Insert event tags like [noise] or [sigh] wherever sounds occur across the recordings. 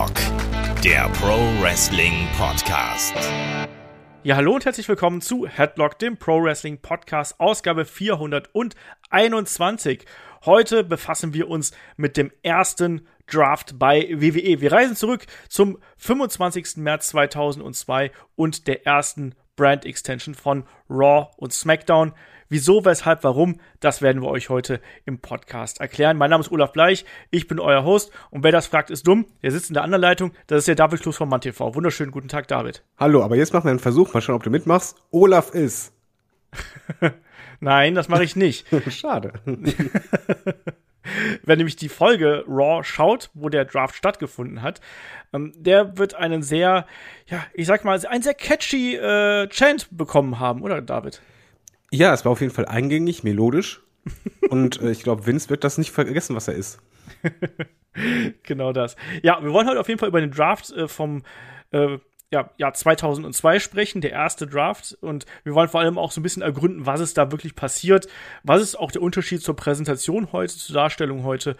Headlock, der Pro Wrestling Podcast. Ja, hallo und herzlich willkommen zu Headlock, dem Pro Wrestling Podcast, Ausgabe 421. Heute befassen wir uns mit dem ersten Draft bei WWE. Wir reisen zurück zum 25. März 2002 und der ersten Brand Extension von Raw und SmackDown. Wieso, weshalb, warum, das werden wir euch heute im Podcast erklären. Mein Name ist Olaf Bleich, ich bin euer Host und wer das fragt, ist dumm. Der sitzt in der anderen Leitung, das ist der David Klus von MannTV. Wunderschönen guten Tag, David. Hallo, aber jetzt machen wir einen Versuch, mal schauen, ob du mitmachst. Olaf ist. [laughs] Nein, das mache ich nicht. [laughs] Schade. [laughs] Wer nämlich die Folge Raw schaut, wo der Draft stattgefunden hat, ähm, der wird einen sehr, ja, ich sag mal, einen sehr catchy äh, Chant bekommen haben, oder David? Ja, es war auf jeden Fall eingängig, melodisch. Und äh, ich glaube, Vince wird das nicht vergessen, was er ist. [laughs] genau das. Ja, wir wollen heute auf jeden Fall über den Draft äh, vom äh, ja, Jahr 2002 sprechen, der erste Draft. Und wir wollen vor allem auch so ein bisschen ergründen, was ist da wirklich passiert. Was ist auch der Unterschied zur Präsentation heute, zur Darstellung heute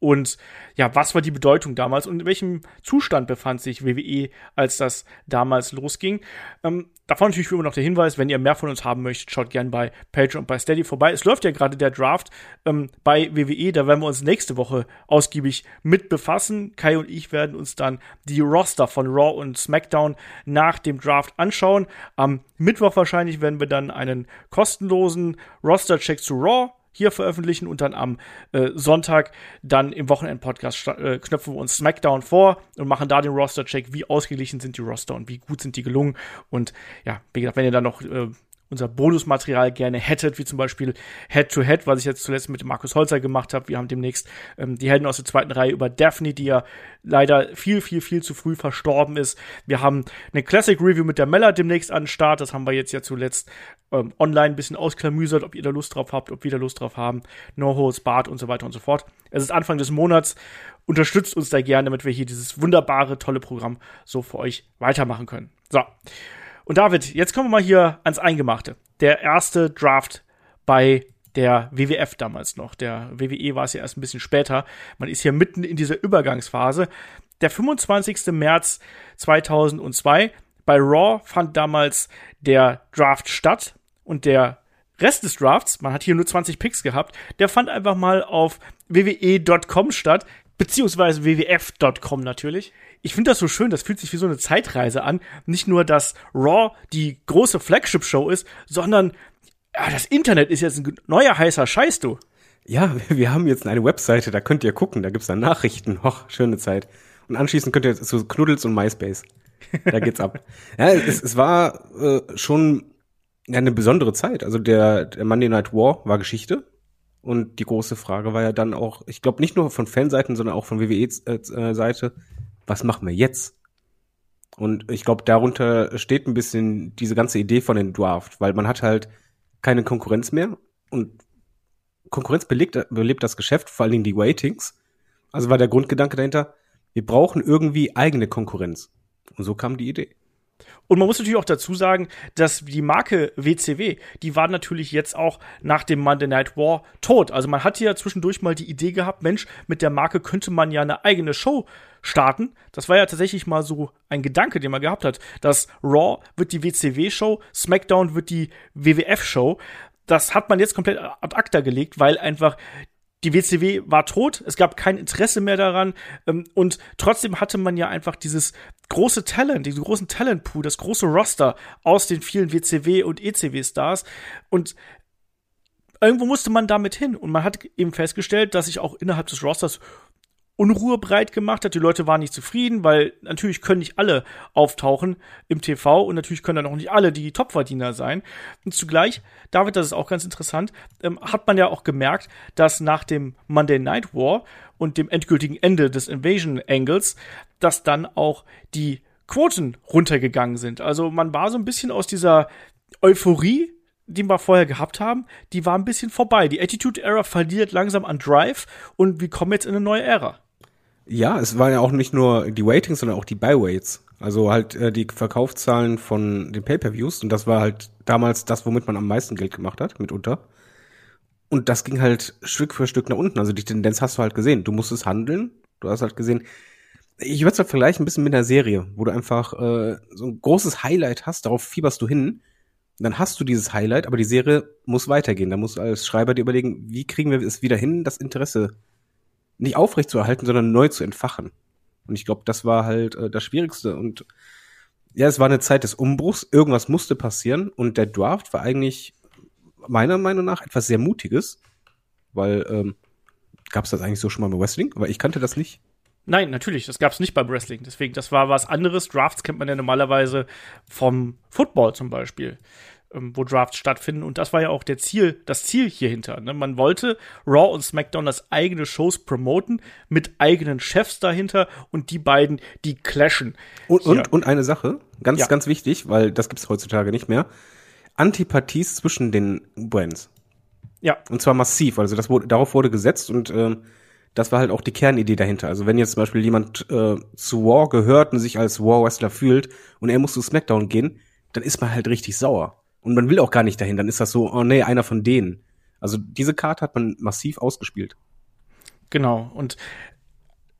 und ja, was war die Bedeutung damals und in welchem Zustand befand sich WWE, als das damals losging? Ähm, davon natürlich immer noch der Hinweis, wenn ihr mehr von uns haben möchtet, schaut gern bei Patreon und bei Steady vorbei. Es läuft ja gerade der Draft ähm, bei WWE, da werden wir uns nächste Woche ausgiebig mit befassen. Kai und ich werden uns dann die Roster von Raw und SmackDown nach dem Draft anschauen. Am Mittwoch wahrscheinlich werden wir dann einen kostenlosen Roster-Check zu Raw hier veröffentlichen und dann am äh, Sonntag dann im Wochenend-Podcast äh, knöpfen wir uns SmackDown vor und machen da den Roster-Check, wie ausgeglichen sind die Roster und wie gut sind die gelungen. Und ja, wie gesagt, wenn ihr dann noch äh, unser Bonusmaterial gerne hättet, wie zum Beispiel Head-to-Head, -Head, was ich jetzt zuletzt mit Markus Holzer gemacht habe. Wir haben demnächst ähm, die Helden aus der zweiten Reihe über Daphne, die ja leider viel, viel, viel zu früh verstorben ist. Wir haben eine Classic Review mit der Mella demnächst an den Start. Das haben wir jetzt ja zuletzt ähm, online ein bisschen ausklamüsert, ob ihr da Lust drauf habt, ob wir da Lust drauf haben. No Holds, Bart und so weiter und so fort. Es ist Anfang des Monats. Unterstützt uns da gerne, damit wir hier dieses wunderbare, tolle Programm so für euch weitermachen können. So. Und David, jetzt kommen wir mal hier ans Eingemachte. Der erste Draft bei der WWF damals noch. Der WWE war es ja erst ein bisschen später. Man ist hier mitten in dieser Übergangsphase. Der 25. März 2002 bei Raw fand damals der Draft statt und der Rest des Drafts, man hat hier nur 20 Picks gehabt, der fand einfach mal auf wwe.com statt, beziehungsweise wwf.com natürlich ich finde das so schön, das fühlt sich wie so eine Zeitreise an. Nicht nur, dass Raw die große Flagship-Show ist, sondern ja, das Internet ist jetzt ein neuer heißer Scheiß, du. Ja, wir haben jetzt eine Webseite, da könnt ihr gucken, da gibt's dann Nachrichten. [laughs] Och, schöne Zeit. Und anschließend könnt ihr zu Knuddels und MySpace. Da geht's ab. [laughs] Ja, es, es war äh, schon eine besondere Zeit. Also der, der Monday Night War war Geschichte. Und die große Frage war ja dann auch, ich glaube nicht nur von Fanseiten, sondern auch von WWE-Seite, was machen wir jetzt? Und ich glaube, darunter steht ein bisschen diese ganze Idee von dem Draft, weil man hat halt keine Konkurrenz mehr und Konkurrenz belegt, belebt das Geschäft, vor allen Dingen die Waitings. Also war der Grundgedanke dahinter, wir brauchen irgendwie eigene Konkurrenz. Und so kam die Idee. Und man muss natürlich auch dazu sagen, dass die Marke WCW, die war natürlich jetzt auch nach dem Monday Night War tot. Also man hatte ja zwischendurch mal die Idee gehabt, Mensch, mit der Marke könnte man ja eine eigene Show starten. Das war ja tatsächlich mal so ein Gedanke, den man gehabt hat, dass Raw wird die WCW-Show, SmackDown wird die WWF-Show. Das hat man jetzt komplett ad acta gelegt, weil einfach die WCW war tot, es gab kein Interesse mehr daran ähm, und trotzdem hatte man ja einfach dieses große Talent, diesen großen Talentpool, das große Roster aus den vielen WCW und ECW-Stars und irgendwo musste man damit hin und man hat eben festgestellt, dass sich auch innerhalb des Rosters Unruhe breit gemacht hat. Die Leute waren nicht zufrieden, weil natürlich können nicht alle auftauchen im TV und natürlich können dann auch nicht alle die Topverdiener sein. Und zugleich, David, das ist auch ganz interessant, ähm, hat man ja auch gemerkt, dass nach dem Monday Night War und dem endgültigen Ende des Invasion Angles, dass dann auch die Quoten runtergegangen sind. Also man war so ein bisschen aus dieser Euphorie die wir vorher gehabt haben, die war ein bisschen vorbei. Die Attitude Era verliert langsam an Drive und wir kommen jetzt in eine neue Ära. Ja, es waren ja auch nicht nur die Waitings, sondern auch die Byweights. Also halt äh, die Verkaufszahlen von den Pay-per-Views und das war halt damals das, womit man am meisten Geld gemacht hat, mitunter. Und das ging halt Stück für Stück nach unten. Also die Tendenz hast du halt gesehen. Du musstest handeln. Du hast halt gesehen, ich würde es halt vergleichen ein bisschen mit einer Serie, wo du einfach äh, so ein großes Highlight hast, darauf fieberst du hin. Dann hast du dieses Highlight, aber die Serie muss weitergehen. Da musst du als Schreiber dir überlegen, wie kriegen wir es wieder hin, das Interesse nicht aufrecht zu erhalten, sondern neu zu entfachen. Und ich glaube, das war halt äh, das Schwierigste. Und ja, es war eine Zeit des Umbruchs. Irgendwas musste passieren. Und der Draft war eigentlich meiner Meinung nach etwas sehr Mutiges, weil ähm, gab es das eigentlich so schon mal beim Wrestling? Aber ich kannte das nicht. Nein, natürlich, das gab es nicht beim Wrestling. Deswegen, das war was anderes. Drafts kennt man ja normalerweise vom Football zum Beispiel, ähm, wo Drafts stattfinden. Und das war ja auch der Ziel, das Ziel hierhinter. Ne? Man wollte Raw und SmackDown als eigene Shows promoten, mit eigenen Chefs dahinter und die beiden, die clashen. Und, und, und eine Sache, ganz, ja. ganz wichtig, weil das gibt es heutzutage nicht mehr. Antipathien zwischen den Brands. Ja. Und zwar massiv. Also das wurde, darauf wurde gesetzt und ähm, das war halt auch die Kernidee dahinter. Also wenn jetzt zum Beispiel jemand äh, zu War gehört und sich als War-Wrestler fühlt und er muss zu SmackDown gehen, dann ist man halt richtig sauer. Und man will auch gar nicht dahin. Dann ist das so, oh nee, einer von denen. Also diese Karte hat man massiv ausgespielt. Genau. Und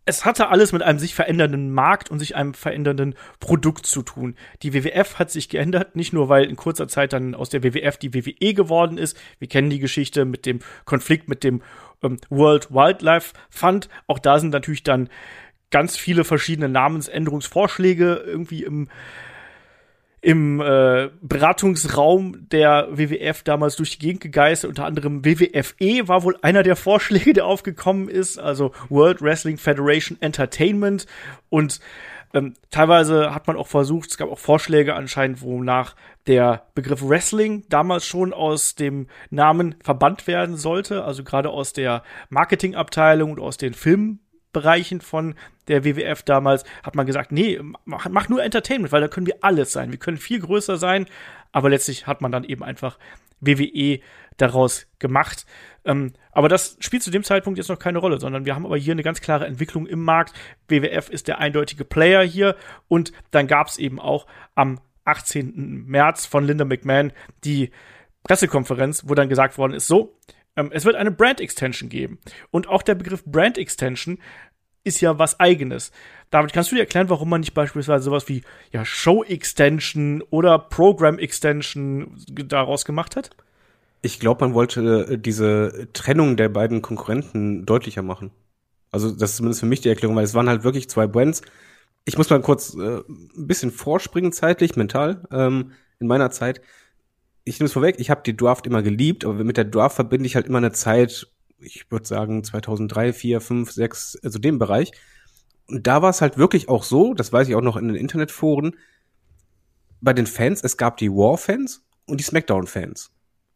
es hatte alles mit einem sich verändernden Markt und sich einem verändernden Produkt zu tun. Die WWF hat sich geändert, nicht nur weil in kurzer Zeit dann aus der WWF die WWE geworden ist. Wir kennen die Geschichte mit dem Konflikt mit dem ähm, World Wildlife Fund. Auch da sind natürlich dann ganz viele verschiedene Namensänderungsvorschläge irgendwie im im äh, Beratungsraum der WWF damals durch die Gegend gegeistert. Unter anderem WWFE war wohl einer der Vorschläge, der aufgekommen ist, also World Wrestling Federation Entertainment. Und ähm, teilweise hat man auch versucht, es gab auch Vorschläge anscheinend, wonach der Begriff Wrestling damals schon aus dem Namen verbannt werden sollte, also gerade aus der Marketingabteilung und aus den Filmen Bereichen von der WWF damals hat man gesagt, nee, mach, mach, nur Entertainment, weil da können wir alles sein. Wir können viel größer sein, aber letztlich hat man dann eben einfach WWE daraus gemacht. Ähm, aber das spielt zu dem Zeitpunkt jetzt noch keine Rolle, sondern wir haben aber hier eine ganz klare Entwicklung im Markt. WWF ist der eindeutige Player hier und dann gab es eben auch am 18. März von Linda McMahon die Pressekonferenz, wo dann gesagt worden ist, so, ähm, es wird eine Brand Extension geben. Und auch der Begriff Brand Extension ist ja was eigenes. David, kannst du dir erklären, warum man nicht beispielsweise sowas wie ja, Show Extension oder Program Extension daraus gemacht hat? Ich glaube, man wollte äh, diese Trennung der beiden Konkurrenten deutlicher machen. Also das ist zumindest für mich die Erklärung, weil es waren halt wirklich zwei Brands. Ich muss mal kurz äh, ein bisschen vorspringen zeitlich, mental, ähm, in meiner Zeit ich nehme es vorweg, ich habe die Draft immer geliebt, aber mit der Draft verbinde ich halt immer eine Zeit, ich würde sagen 2003, 4, 5, 6, also dem Bereich. Und da war es halt wirklich auch so, das weiß ich auch noch in den Internetforen, bei den Fans, es gab die War-Fans und die Smackdown-Fans.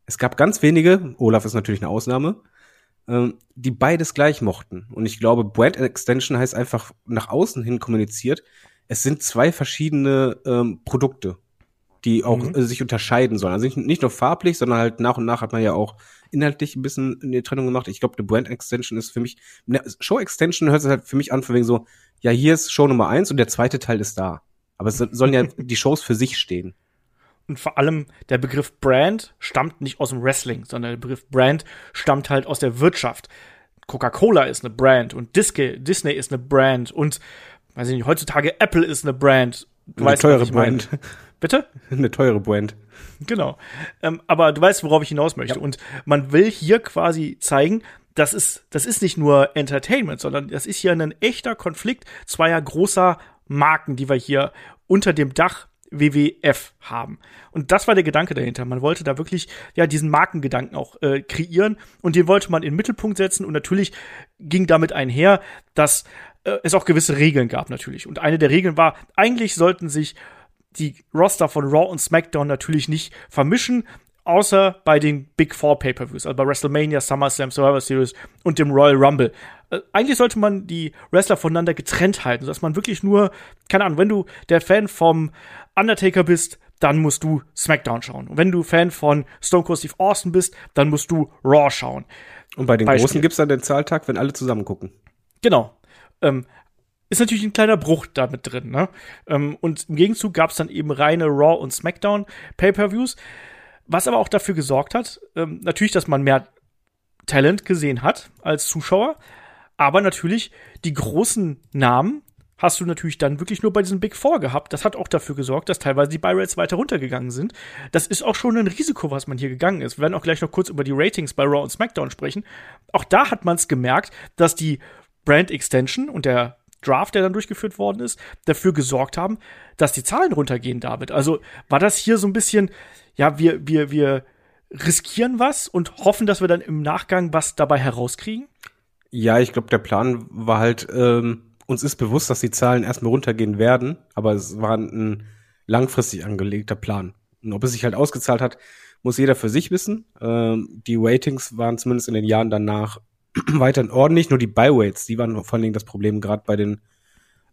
Es gab ganz wenige, Olaf ist natürlich eine Ausnahme, ähm, die beides gleich mochten. Und ich glaube, Brand Extension heißt einfach nach außen hin kommuniziert, es sind zwei verschiedene ähm, Produkte die auch mhm. äh, sich unterscheiden sollen. Also nicht, nicht nur farblich, sondern halt nach und nach hat man ja auch inhaltlich ein bisschen eine Trennung gemacht. Ich glaube, eine Brand Extension ist für mich, eine Show Extension hört sich halt für mich an, für wegen so, ja, hier ist Show Nummer eins und der zweite Teil ist da. Aber es sollen ja [laughs] die Shows für sich stehen. Und vor allem der Begriff Brand stammt nicht aus dem Wrestling, sondern der Begriff Brand stammt halt aus der Wirtschaft. Coca-Cola ist eine Brand und Disney, Disney ist eine Brand und weiß ich nicht, heutzutage Apple ist eine Brand. Du eine weißt, teure Brand. [laughs] Bitte? [laughs] Eine teure Brand. Genau. Ähm, aber du weißt, worauf ich hinaus möchte. Ja. Und man will hier quasi zeigen, das ist, das ist nicht nur Entertainment, sondern das ist hier ein echter Konflikt zweier großer Marken, die wir hier unter dem Dach WWF haben. Und das war der Gedanke dahinter. Man wollte da wirklich ja diesen Markengedanken auch äh, kreieren und den wollte man in den Mittelpunkt setzen und natürlich ging damit einher, dass äh, es auch gewisse Regeln gab natürlich. Und eine der Regeln war, eigentlich sollten sich die Roster von Raw und SmackDown natürlich nicht vermischen, außer bei den Big Four Pay-per-Views, also bei WrestleMania, SummerSlam, Survivor Series und dem Royal Rumble. Äh, eigentlich sollte man die Wrestler voneinander getrennt halten, dass man wirklich nur, keine Ahnung, wenn du der Fan vom Undertaker bist, dann musst du SmackDown schauen. Und wenn du Fan von Stone Cold Steve Austin bist, dann musst du Raw schauen. Und bei den Beispiel. Großen gibt's dann den Zahltag, wenn alle zusammen gucken. Genau. Ähm, ist natürlich ein kleiner Bruch damit drin. Ne? Ähm, und im Gegenzug gab es dann eben reine Raw und SmackDown Pay-per-Views, was aber auch dafür gesorgt hat, ähm, natürlich, dass man mehr Talent gesehen hat als Zuschauer, aber natürlich die großen Namen hast du natürlich dann wirklich nur bei diesen Big Four gehabt. Das hat auch dafür gesorgt, dass teilweise die Buy Rates weiter runtergegangen sind. Das ist auch schon ein Risiko, was man hier gegangen ist. Wir werden auch gleich noch kurz über die Ratings bei Raw und SmackDown sprechen. Auch da hat man es gemerkt, dass die Brand Extension und der Draft, der dann durchgeführt worden ist, dafür gesorgt haben, dass die Zahlen runtergehen, David. Also war das hier so ein bisschen, ja, wir, wir, wir riskieren was und hoffen, dass wir dann im Nachgang was dabei herauskriegen? Ja, ich glaube, der Plan war halt, ähm, uns ist bewusst, dass die Zahlen erstmal runtergehen werden, aber es war ein langfristig angelegter Plan. Und ob es sich halt ausgezahlt hat, muss jeder für sich wissen. Ähm, die Ratings waren zumindest in den Jahren danach [clears throat] weiterhin ordentlich, nur die Byweights, die waren vor allen Dingen das Problem, gerade bei den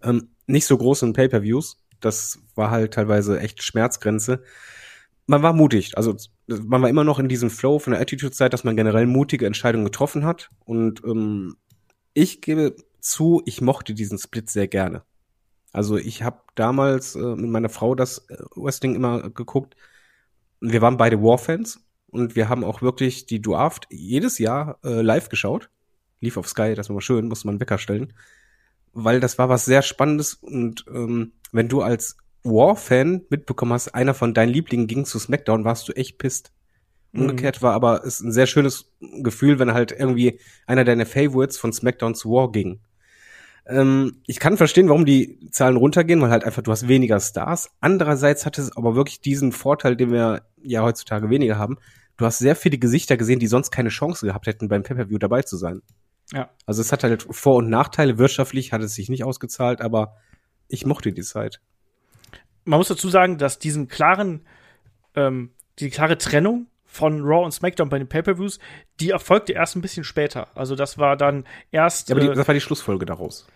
ähm, nicht so großen Pay-Per-Views. Das war halt teilweise echt Schmerzgrenze. Man war mutig, also man war immer noch in diesem Flow von der Attitude-Zeit, dass man generell mutige Entscheidungen getroffen hat. Und ähm, ich gebe zu, ich mochte diesen Split sehr gerne. Also ich habe damals äh, mit meiner Frau das äh, Wrestling immer geguckt. Wir waren beide War-Fans und wir haben auch wirklich die Draft jedes Jahr äh, live geschaut. Lief auf Sky, das war mal schön, musste man Wecker stellen. Weil das war was sehr Spannendes und ähm, wenn du als War-Fan mitbekommen hast, einer von deinen Lieblingen ging zu SmackDown, warst du echt pisst. Mhm. Umgekehrt war aber es ein sehr schönes Gefühl, wenn halt irgendwie einer deiner Favorites von SmackDown zu War ging. Ähm, ich kann verstehen, warum die Zahlen runtergehen, weil halt einfach du hast weniger Stars. Andererseits hat es aber wirklich diesen Vorteil, den wir ja heutzutage weniger haben. Du hast sehr viele Gesichter gesehen, die sonst keine Chance gehabt hätten, beim Pay-Per-View dabei zu sein. Ja. Also es hat halt Vor- und Nachteile. Wirtschaftlich hat es sich nicht ausgezahlt, aber ich mochte die Zeit. Man muss dazu sagen, dass diesen klaren, ähm, die klare Trennung von Raw und SmackDown bei den Pay-Per-Views, die erfolgte erst ein bisschen später. Also das war dann erst. Ja, aber die, äh, das war die Schlussfolge daraus.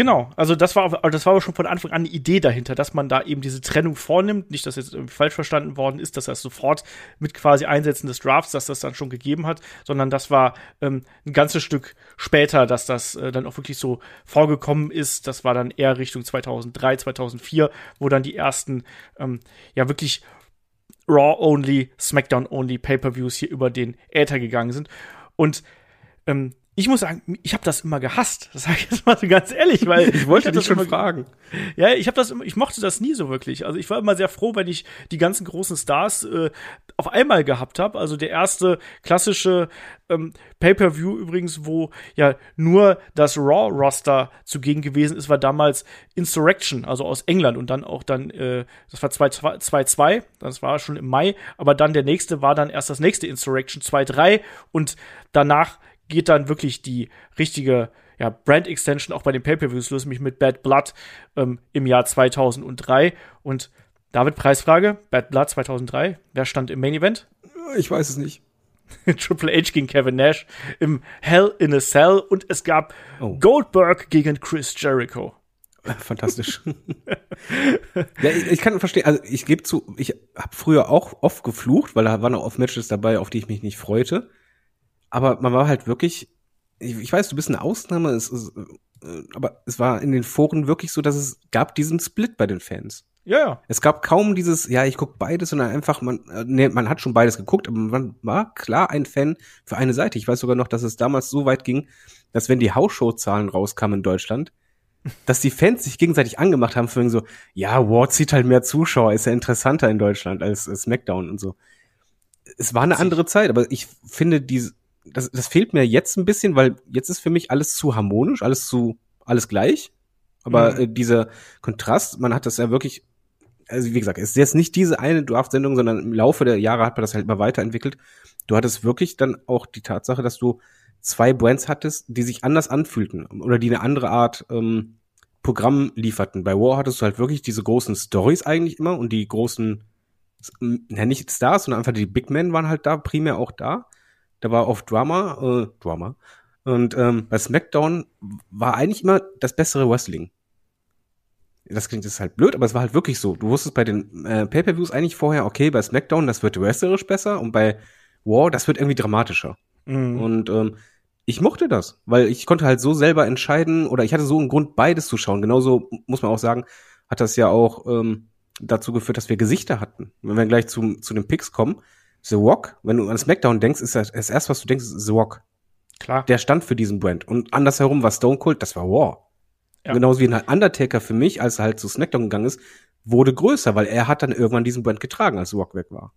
Genau, also das war, das war aber schon von Anfang an eine Idee dahinter, dass man da eben diese Trennung vornimmt. Nicht, dass jetzt irgendwie falsch verstanden worden ist, dass das sofort mit quasi Einsetzen des Drafts, dass das dann schon gegeben hat, sondern das war ähm, ein ganzes Stück später, dass das äh, dann auch wirklich so vorgekommen ist. Das war dann eher Richtung 2003, 2004, wo dann die ersten ähm, ja wirklich Raw-only, SmackDown-only Pay-per-Views hier über den Äther gegangen sind. Und ähm, ich muss sagen, ich habe das immer gehasst. Das sage ich jetzt mal so ganz ehrlich, weil [laughs] ich wollte ich dich schon fragen. Ja, ich habe das, ich mochte das nie so wirklich. Also ich war immer sehr froh, wenn ich die ganzen großen Stars äh, auf einmal gehabt habe. Also der erste klassische ähm, Pay-per-View übrigens, wo ja nur das Raw-Roster zugegen gewesen ist, war damals Insurrection, also aus England und dann auch dann, äh, das war 2-2, das war schon im Mai, aber dann der nächste war dann erst das nächste Insurrection 2-3 und danach geht dann wirklich die richtige ja, Brand Extension auch bei den Pay-Per-Views los, mich mit Bad Blood ähm, im Jahr 2003. Und David, Preisfrage, Bad Blood 2003, wer stand im Main Event? Ich weiß es nicht. [laughs] Triple H gegen Kevin Nash im Hell in a Cell und es gab oh. Goldberg gegen Chris Jericho. [laughs] Fantastisch. ja, ich, ich, kann verstehen, also ich gebe zu, ich habe früher auch oft geflucht, weil da waren auch oft Matches dabei, auf die ich mich nicht freute aber man war halt wirklich, ich, ich weiß, du bist eine Ausnahme, es, es, äh, aber es war in den Foren wirklich so, dass es gab diesen Split bei den Fans. Ja, ja. Es gab kaum dieses, ja, ich guck beides, sondern einfach, man, äh, nee, man hat schon beides geguckt, aber man war klar ein Fan für eine Seite. Ich weiß sogar noch, dass es damals so weit ging, dass wenn die Hausshow-Zahlen rauskamen in Deutschland, [laughs] dass die Fans sich gegenseitig angemacht haben, für so, ja, Ward zieht halt mehr Zuschauer, ist ja interessanter in Deutschland als, als SmackDown und so. Es war eine andere Zeit, aber ich finde, diese, das, das fehlt mir jetzt ein bisschen, weil jetzt ist für mich alles zu harmonisch, alles zu, alles gleich. Aber mhm. äh, dieser Kontrast, man hat das ja wirklich, also wie gesagt, es ist jetzt nicht diese eine Draft-Sendung, sondern im Laufe der Jahre hat man das halt immer weiterentwickelt. Du hattest wirklich dann auch die Tatsache, dass du zwei Brands hattest, die sich anders anfühlten oder die eine andere Art ähm, Programm lieferten. Bei War hattest du halt wirklich diese großen Stories eigentlich immer und die großen, ja nicht Stars, sondern einfach die Big Men waren halt da, primär auch da da war oft Drama, äh, Drama. Und ähm, bei SmackDown war eigentlich immer das bessere Wrestling. Das klingt jetzt halt blöd, aber es war halt wirklich so. Du wusstest bei den äh, Pay-Per-Views eigentlich vorher, okay, bei SmackDown, das wird wrestlerisch besser und bei War, das wird irgendwie dramatischer. Mhm. Und ähm, ich mochte das, weil ich konnte halt so selber entscheiden oder ich hatte so einen Grund, beides zu schauen. Genauso muss man auch sagen, hat das ja auch ähm, dazu geführt, dass wir Gesichter hatten. Wenn wir gleich zu, zu den Picks kommen, The Rock, wenn du an SmackDown denkst, ist das, das erste, was du denkst, ist The Rock. Klar. Der stand für diesen Brand. Und andersherum war Stone Cold, das war War. Ja. Genauso wie ein Undertaker für mich, als er halt zu SmackDown gegangen ist, wurde größer, weil er hat dann irgendwann diesen Brand getragen, als Rock weg war.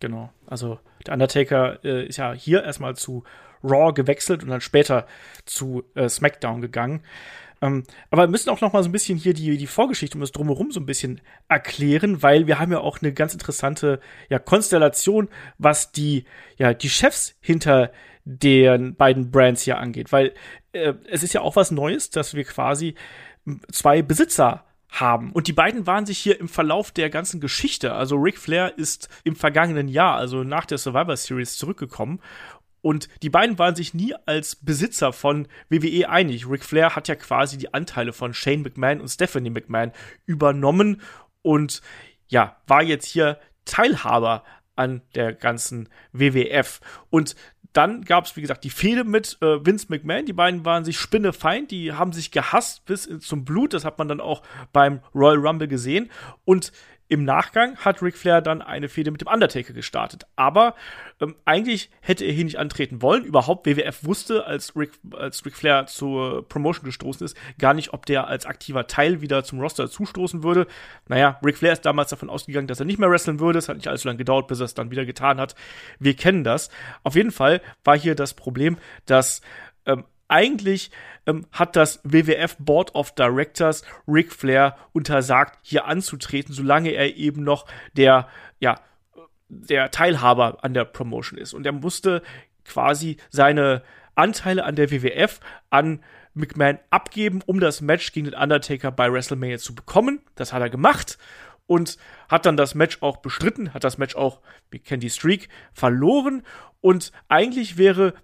Genau. Also der Undertaker äh, ist ja hier erstmal zu Raw gewechselt und dann später zu äh, SmackDown gegangen. Ähm, aber wir müssen auch noch mal so ein bisschen hier die, die Vorgeschichte um das Drumherum so ein bisschen erklären, weil wir haben ja auch eine ganz interessante ja, Konstellation, was die, ja, die Chefs hinter den beiden Brands hier angeht. Weil äh, es ist ja auch was Neues, dass wir quasi zwei Besitzer haben. Und die beiden waren sich hier im Verlauf der ganzen Geschichte. Also Ric Flair ist im vergangenen Jahr, also nach der Survivor Series, zurückgekommen. Und die beiden waren sich nie als Besitzer von WWE einig. Ric Flair hat ja quasi die Anteile von Shane McMahon und Stephanie McMahon übernommen und ja, war jetzt hier Teilhaber an der ganzen WWF. Und dann gab es, wie gesagt, die Fehde mit äh, Vince McMahon. Die beiden waren sich spinnefeind, die haben sich gehasst bis zum Blut. Das hat man dann auch beim Royal Rumble gesehen. Und im Nachgang hat Ric Flair dann eine Fehde mit dem Undertaker gestartet. Aber ähm, eigentlich hätte er hier nicht antreten wollen. Überhaupt WWF wusste, als Ric, als Ric Flair zur Promotion gestoßen ist, gar nicht, ob der als aktiver Teil wieder zum Roster zustoßen würde. Naja, Ric Flair ist damals davon ausgegangen, dass er nicht mehr wresteln würde. Es hat nicht allzu lange gedauert, bis er es dann wieder getan hat. Wir kennen das. Auf jeden Fall war hier das Problem, dass ähm, eigentlich ähm, hat das WWF Board of Directors Ric Flair untersagt, hier anzutreten, solange er eben noch der, ja, der Teilhaber an der Promotion ist. Und er musste quasi seine Anteile an der WWF an McMahon abgeben, um das Match gegen den Undertaker bei WrestleMania zu bekommen. Das hat er gemacht und hat dann das Match auch bestritten, hat das Match auch, wir kennen die Streak, verloren. Und eigentlich wäre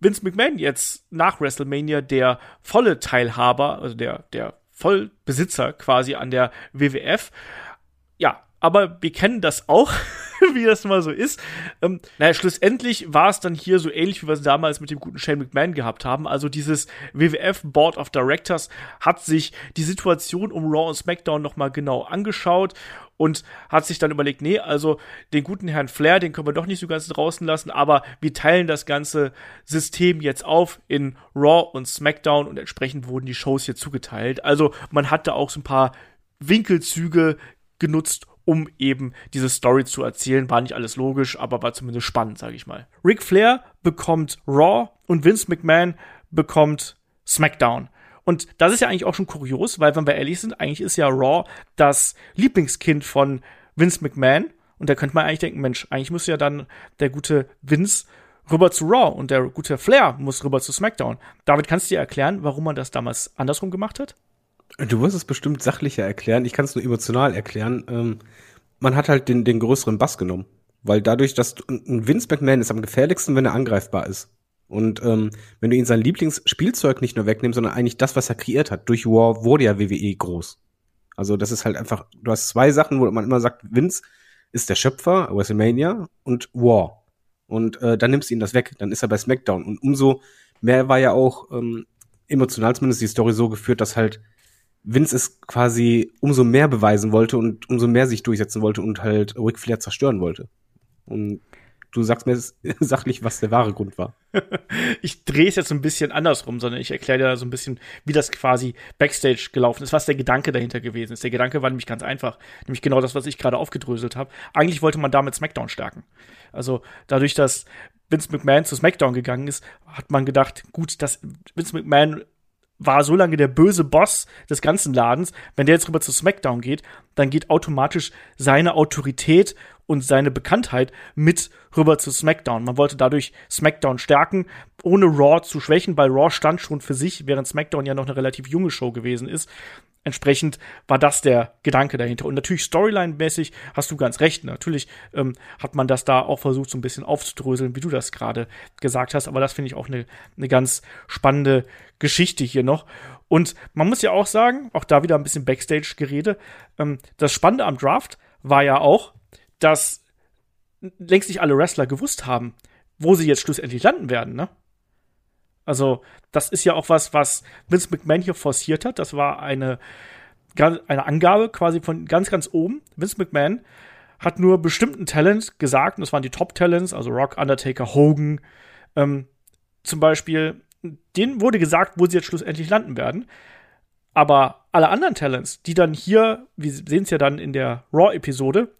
Vince McMahon jetzt nach WrestleMania der volle Teilhaber, also der, der Vollbesitzer quasi an der WWF. Ja, aber wir kennen das auch, [laughs] [laughs] wie das mal so ist. Ähm, naja, schlussendlich war es dann hier so ähnlich, wie wir es damals mit dem guten Shane McMahon gehabt haben. Also dieses WWF Board of Directors hat sich die Situation um Raw und SmackDown nochmal genau angeschaut und hat sich dann überlegt, nee, also den guten Herrn Flair, den können wir doch nicht so ganz draußen lassen, aber wir teilen das ganze System jetzt auf in Raw und SmackDown und entsprechend wurden die Shows hier zugeteilt. Also man hatte auch so ein paar Winkelzüge genutzt, um eben diese Story zu erzählen. War nicht alles logisch, aber war zumindest spannend, sage ich mal. Ric Flair bekommt Raw und Vince McMahon bekommt SmackDown. Und das ist ja eigentlich auch schon kurios, weil wenn wir ehrlich sind, eigentlich ist ja Raw das Lieblingskind von Vince McMahon. Und da könnte man eigentlich denken, Mensch, eigentlich muss ja dann der gute Vince rüber zu Raw und der gute Flair muss rüber zu SmackDown. David, kannst du dir erklären, warum man das damals andersrum gemacht hat? Du wirst es bestimmt sachlicher erklären. Ich kann es nur emotional erklären. Ähm, man hat halt den, den größeren Bass genommen. Weil dadurch, dass du, ein Vince McMahon ist am gefährlichsten, wenn er angreifbar ist. Und ähm, wenn du ihn sein Lieblingsspielzeug nicht nur wegnimmst, sondern eigentlich das, was er kreiert hat. Durch War wurde ja WWE groß. Also das ist halt einfach, du hast zwei Sachen, wo man immer sagt, Vince ist der Schöpfer, WrestleMania und War. Und äh, dann nimmst du ihn das weg, dann ist er bei SmackDown. Und umso mehr war ja auch ähm, emotional zumindest die Story so geführt, dass halt Vince es quasi umso mehr beweisen wollte und umso mehr sich durchsetzen wollte und halt Ric Flair zerstören wollte. Und du sagst mir [laughs] sachlich, was der wahre Grund war. [laughs] ich drehe es jetzt ein bisschen andersrum, sondern ich erkläre dir so ein bisschen, wie das quasi Backstage gelaufen ist, was der Gedanke dahinter gewesen ist. Der Gedanke war nämlich ganz einfach, nämlich genau das, was ich gerade aufgedröselt habe. Eigentlich wollte man damit SmackDown stärken. Also dadurch, dass Vince McMahon zu SmackDown gegangen ist, hat man gedacht, gut, dass Vince McMahon war so lange der böse Boss des ganzen Ladens. Wenn der jetzt rüber zu SmackDown geht, dann geht automatisch seine Autorität und seine Bekanntheit mit rüber zu SmackDown. Man wollte dadurch SmackDown stärken, ohne Raw zu schwächen, weil Raw stand schon für sich, während SmackDown ja noch eine relativ junge Show gewesen ist. Entsprechend war das der Gedanke dahinter. Und natürlich Storyline-mäßig hast du ganz recht. Natürlich ähm, hat man das da auch versucht, so ein bisschen aufzudröseln, wie du das gerade gesagt hast. Aber das finde ich auch eine, eine ganz spannende Geschichte hier noch. Und man muss ja auch sagen, auch da wieder ein bisschen Backstage-Gerede, ähm, das Spannende am Draft war ja auch, dass längst nicht alle Wrestler gewusst haben, wo sie jetzt schlussendlich landen werden, ne? Also, das ist ja auch was, was Vince McMahon hier forciert hat. Das war eine, eine Angabe quasi von ganz, ganz oben. Vince McMahon hat nur bestimmten Talent gesagt, und das waren die Top-Talents, also Rock, Undertaker, Hogan, ähm, zum Beispiel, denen wurde gesagt, wo sie jetzt schlussendlich landen werden. Aber alle anderen Talents, die dann hier, wir sehen es ja dann in der Raw-Episode,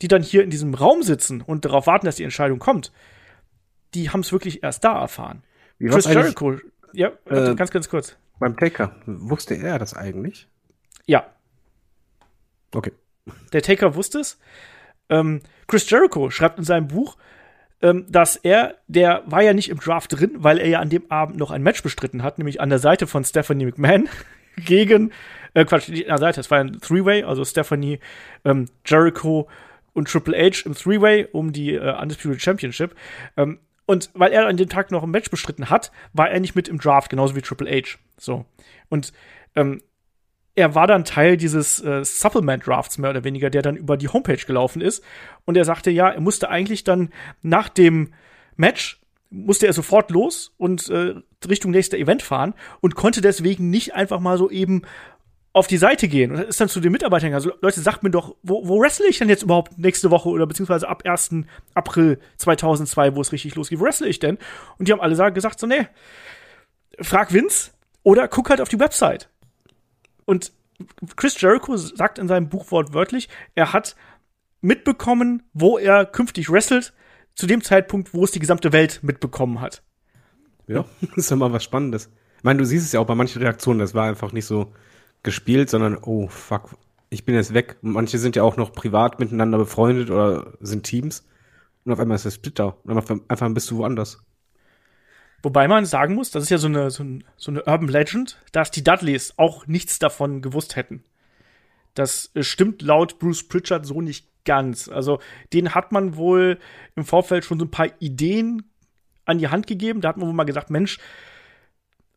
die dann hier in diesem Raum sitzen und darauf warten, dass die Entscheidung kommt, die haben es wirklich erst da erfahren. Wie Chris Jericho, ja, Äh, ganz, ganz kurz. beim Taker? Wusste er das eigentlich? Ja, Okay. der Taker wusste es. Ähm, Chris Jericho schreibt in seinem Buch, ähm, dass er, der war ja nicht im Draft drin, weil er ja an dem Abend noch ein Match bestritten hat, nämlich an der Seite von Stephanie McMahon [laughs] gegen, äh, Quatsch, nicht an der Seite, es war ein Three-Way, also Stephanie, ähm, Jericho und Triple H im Three-Way um die äh, Undisputed Championship. Ähm, und weil er an dem Tag noch ein Match bestritten hat, war er nicht mit im Draft, genauso wie Triple H. So. Und ähm, er war dann Teil dieses äh, Supplement Drafts mehr oder weniger, der dann über die Homepage gelaufen ist. Und er sagte, ja, er musste eigentlich dann nach dem Match musste er sofort los und äh, Richtung nächster Event fahren und konnte deswegen nicht einfach mal so eben auf die Seite gehen und ist dann zu den Mitarbeitern gegangen. Also, Leute, sagt mir doch, wo, wo wrestle ich denn jetzt überhaupt nächste Woche oder beziehungsweise ab 1. April 2002, wo es richtig losgeht, wo wrestle ich denn? Und die haben alle sa- gesagt so, nee, frag Vince oder guck halt auf die Website. Und Chris Jericho sagt in seinem Buch wortwörtlich, er hat mitbekommen, wo er künftig wrestelt, zu dem Zeitpunkt, wo es die gesamte Welt mitbekommen hat. Ja, [laughs] das ist ja mal was Spannendes. Ich meine, du siehst es ja auch bei manchen Reaktionen, das war einfach nicht so gespielt, sondern, oh, fuck, ich bin jetzt weg. Manche sind ja auch noch privat miteinander befreundet oder sind Teams. Und auf einmal ist der Splitter. Und auf bist du woanders. Wobei man sagen muss, das ist ja so eine, so, ein, so eine Urban Legend, dass die Dudleys auch nichts davon gewusst hätten. Das äh, stimmt laut Bruce Pritchard so nicht ganz. Also, den hat man wohl im Vorfeld schon so ein paar Ideen an die Hand gegeben. Da hat man wohl mal gesagt, Mensch,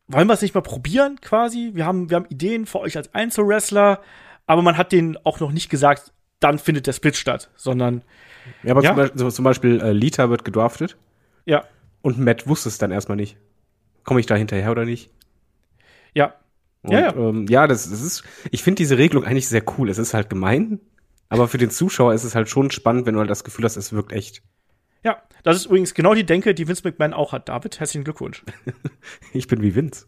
wollen wir es nicht mal probieren quasi? Wir haben, wir haben Ideen für euch als Einzelwrestler, aber man hat denen auch noch nicht gesagt, dann findet der Split statt, sondern Ja, aber Ja. Zum, Beispiel, zum Beispiel äh, Lita wird gedraftet ja, und Matt wusste es dann erstmal nicht. Komme ich da hinterher oder nicht? ja, Und, Ja, ja, ja. Ähm, ja das, das ist, ich finde diese Regelung eigentlich sehr cool. Es ist halt gemein, aber für den Zuschauer ist es halt schon spannend, wenn du halt das Gefühl hast, es wirkt echt. Ja. Das ist übrigens genau die Denke, die Vince McMahon auch hat. David, herzlichen Glückwunsch. [laughs] Ich bin wie Vince.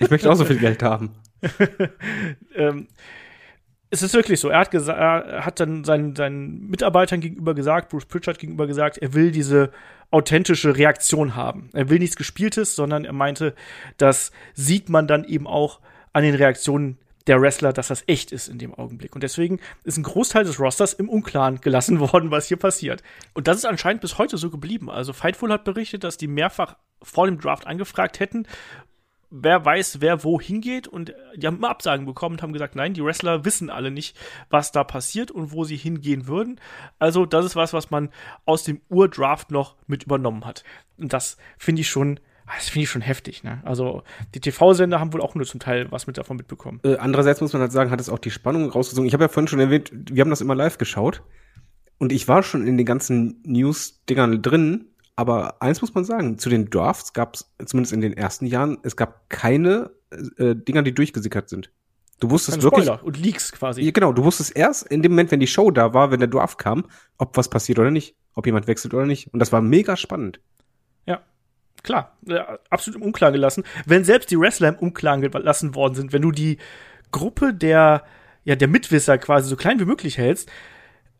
Ich möchte auch so viel Geld haben. [laughs] ähm, es ist wirklich so. Er hat, er hat dann seinen, seinen Mitarbeitern gegenüber gesagt, Bruce Pritchard gegenüber gesagt, er will diese authentische Reaktion haben. Er will nichts Gespieltes, sondern er meinte, das sieht man dann eben auch an den Reaktionen der Wrestler, dass das echt ist in dem Augenblick. Und deswegen ist ein Großteil des Rosters im Unklaren gelassen [laughs] worden, was hier passiert. Und das ist anscheinend bis heute so geblieben. Also Fightful hat berichtet, dass die mehrfach vor dem Draft angefragt hätten, wer weiß, wer wo hingeht. Und die haben immer Absagen bekommen und haben gesagt, nein, die Wrestler wissen alle nicht, was da passiert und wo sie hingehen würden. Also das ist was, was man aus dem Urdraft noch mit übernommen hat. Und das finde ich schon, das finde ich schon heftig. Ne? Also die TV-Sender haben wohl auch nur zum Teil was mit davon mitbekommen. Äh, andererseits muss man halt sagen, hat es auch die Spannung rausgezogen. Ich habe ja vorhin schon erwähnt, wir haben das immer live geschaut. Und ich war schon in den ganzen News-Dingern drin. Aber eins muss man sagen, zu den Drafts gab es, zumindest in den ersten Jahren, es gab keine äh, Dinger, die durchgesickert sind. Du wusstest Kein wirklich, Spoiler und Leaks quasi. Ja, genau, du wusstest erst in dem Moment, wenn die Show da war, wenn der Draft kam, ob was passiert oder nicht, ob jemand wechselt oder nicht. Und das war mega spannend. Klar, äh, absolut im Unklaren gelassen. Wenn selbst die Wrestler im Unklaren gelassen worden sind, wenn du die Gruppe der, ja, der Mitwisser quasi so klein wie möglich hältst,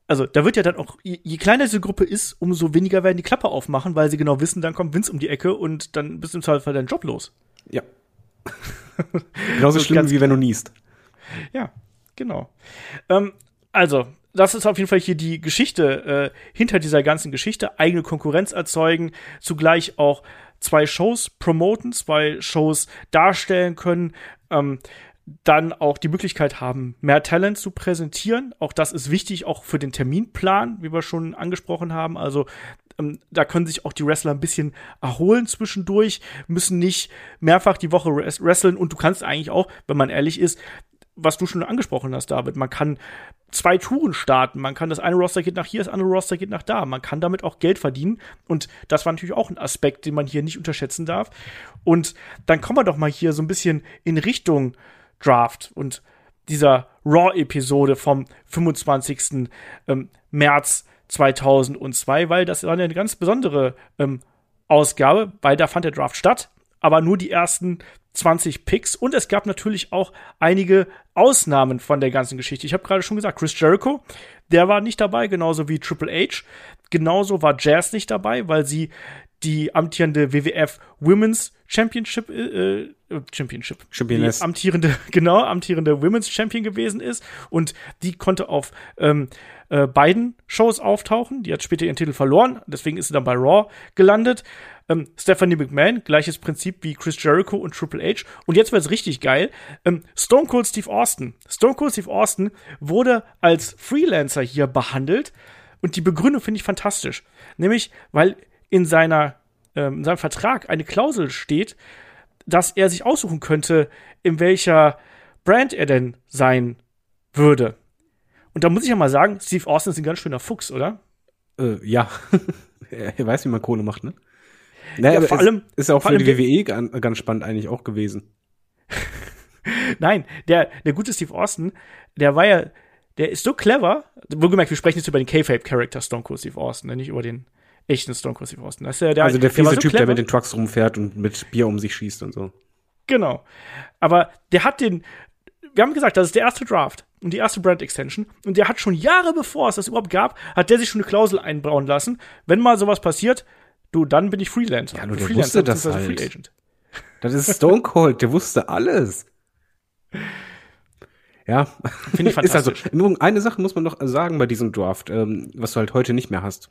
also da wird ja dann auch, je, je kleiner diese Gruppe ist, umso weniger werden die Klappe aufmachen, weil sie genau wissen, dann kommt Vince um die Ecke und dann bist du im Zweifelsfall deinen Job los. Ja. [laughs] Genauso schlimm, wie wenn du niest. Ja, genau. Ähm, also, das ist auf jeden Fall hier die Geschichte äh, hinter dieser ganzen Geschichte. Eigene Konkurrenz erzeugen, zugleich auch zwei Shows promoten, zwei Shows darstellen können, ähm, dann auch die Möglichkeit haben, mehr Talent zu präsentieren. Auch das ist wichtig, auch für den Terminplan, wie wir schon angesprochen haben. Also ähm, da können sich auch die Wrestler ein bisschen erholen zwischendurch, müssen nicht mehrfach die Woche wres- wresteln und du kannst eigentlich auch, wenn man ehrlich ist, was du schon angesprochen hast, David, man kann zwei Touren starten. Man kann das eine Roster geht nach hier, das andere Roster geht nach da. Man kann damit auch Geld verdienen. Und das war natürlich auch ein Aspekt, den man hier nicht unterschätzen darf. Und dann kommen wir doch mal hier so ein bisschen in Richtung Draft und dieser Raw-Episode vom 25. Ähm, März 2002, weil das war eine ganz besondere ähm, Ausgabe, weil da fand der Draft statt aber nur die ersten 20 Picks und es gab natürlich auch einige Ausnahmen von der ganzen Geschichte. Ich habe gerade schon gesagt, Chris Jericho, der war nicht dabei, genauso wie Triple H. Genauso war Jazz nicht dabei, weil sie die amtierende WWF Women's Championship äh, äh Championship Championess. die amtierende [laughs] genau amtierende Women's Champion gewesen ist und die konnte auf ähm, äh, beiden Shows auftauchen. Die hat später ihren Titel verloren, deswegen ist sie dann bei Raw gelandet. Ähm, Stephanie McMahon, gleiches Prinzip wie Chris Jericho und Triple H. Und jetzt wird's richtig geil. Ähm, Stone Cold Steve Austin. Stone Cold Steve Austin wurde als Freelancer hier behandelt. Und die Begründung finde ich fantastisch. Nämlich, weil in, seiner, ähm, in seinem Vertrag eine Klausel steht, dass er sich aussuchen könnte, in welcher Brand er denn sein würde. Und da muss ich ja mal sagen, Steve Austin ist ein ganz schöner Fuchs, oder? Äh, ja. [laughs] er weiß, wie man Kohle macht, ne? Naja, ja, vor allem ist auch für die WWE ganz, spannend eigentlich auch gewesen. [laughs] Nein, der, der gute Steve Austin, der war ja, der ist so clever. Wohlgemerkt, wir sprechen jetzt über den K-Fape-Charakter Stone Cold Steve Austin, ne? nicht über den echten Stone Cold Steve Austin. Das ist ja der, also der fiese der so Typ, clever. der mit den Trucks rumfährt und mit Bier um sich schießt und so. Genau. Aber der hat den, wir haben gesagt, das ist der erste Draft und die erste Brand Extension. Und der hat schon Jahre bevor es das überhaupt gab, hat der sich schon eine Klausel einbauen lassen. Wenn mal sowas passiert, du, dann bin ich Freelancer. Ja, nur der Freelancer wusste das beziehungsweise halt. Free Agent. Das ist Stone Cold, der wusste alles. Ja, Finde ich [laughs] ist also. fantastisch. Eine Sache muss man noch sagen bei diesem Draft, ähm, was du halt heute nicht mehr hast.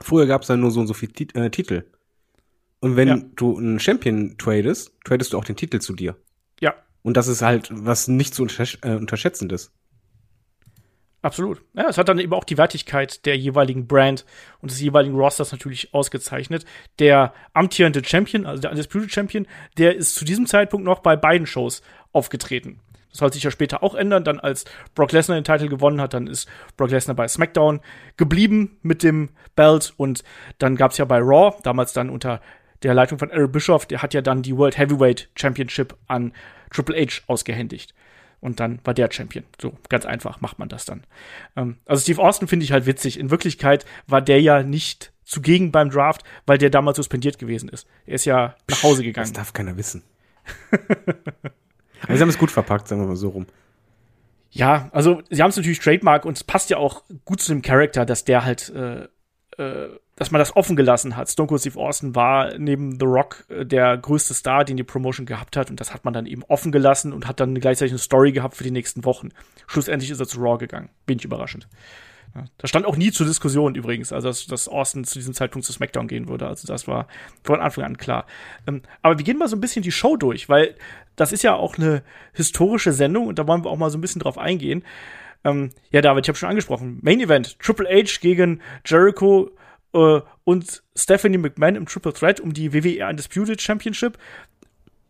Früher gab es dann nur so und so viele Tit äh, Titel. Und wenn Ja. du einen Champion tradest, tradest du auch den Titel zu dir. Ja, Und das ist halt was nicht zu untersch äh, unterschätzendes. Absolut. Ja, es hat dann eben auch die Wertigkeit der jeweiligen Brand und des jeweiligen Rosters natürlich ausgezeichnet. Der amtierende Champion, also der Undisputed Champion, der ist zu diesem Zeitpunkt noch bei beiden Shows aufgetreten. Das soll sich ja später auch ändern. Dann als Brock Lesnar den Titel gewonnen hat, dann ist Brock Lesnar bei SmackDown geblieben mit dem Belt und dann gab's ja bei Raw, damals dann unter der Leitung von Eric Bischoff, der hat ja dann die World Heavyweight Championship an Triple H ausgehändigt. Und dann war der Champion. So, ganz einfach macht man das dann. Ähm, also Steve Austin finde ich halt witzig. In Wirklichkeit war der ja nicht zugegen beim Draft, weil der damals suspendiert gewesen ist. Er ist ja nach Hause Das gegangen. darf keiner wissen. Aber sie haben es gut verpackt, sagen wir mal so rum. Ja, also sie haben es natürlich Trademark und es passt ja auch gut zu dem Charakter, dass der halt, äh, äh, dass man das offen gelassen hat. Stone Cold Steve Austin war neben The Rock äh, der größte Star, den die Promotion gehabt hat und das hat man dann eben offen gelassen und hat dann gleichzeitig eine Story gehabt für die nächsten Wochen. Schlussendlich ist er zu Raw gegangen. Wenig überraschend. Ja, da stand auch nie zur Diskussion übrigens, also dass, dass Austin zu diesem Zeitpunkt zu SmackDown gehen würde. Also das war von Anfang an klar. Ähm, aber wir gehen mal so ein bisschen die Show durch, weil das ist ja auch eine historische Sendung und da wollen wir auch mal so ein bisschen drauf eingehen. Ähm, ja, David, ich habe schon angesprochen. Main Event, Triple H gegen Jericho äh, und Stephanie McMahon im Triple Threat um die WWE Undisputed Championship.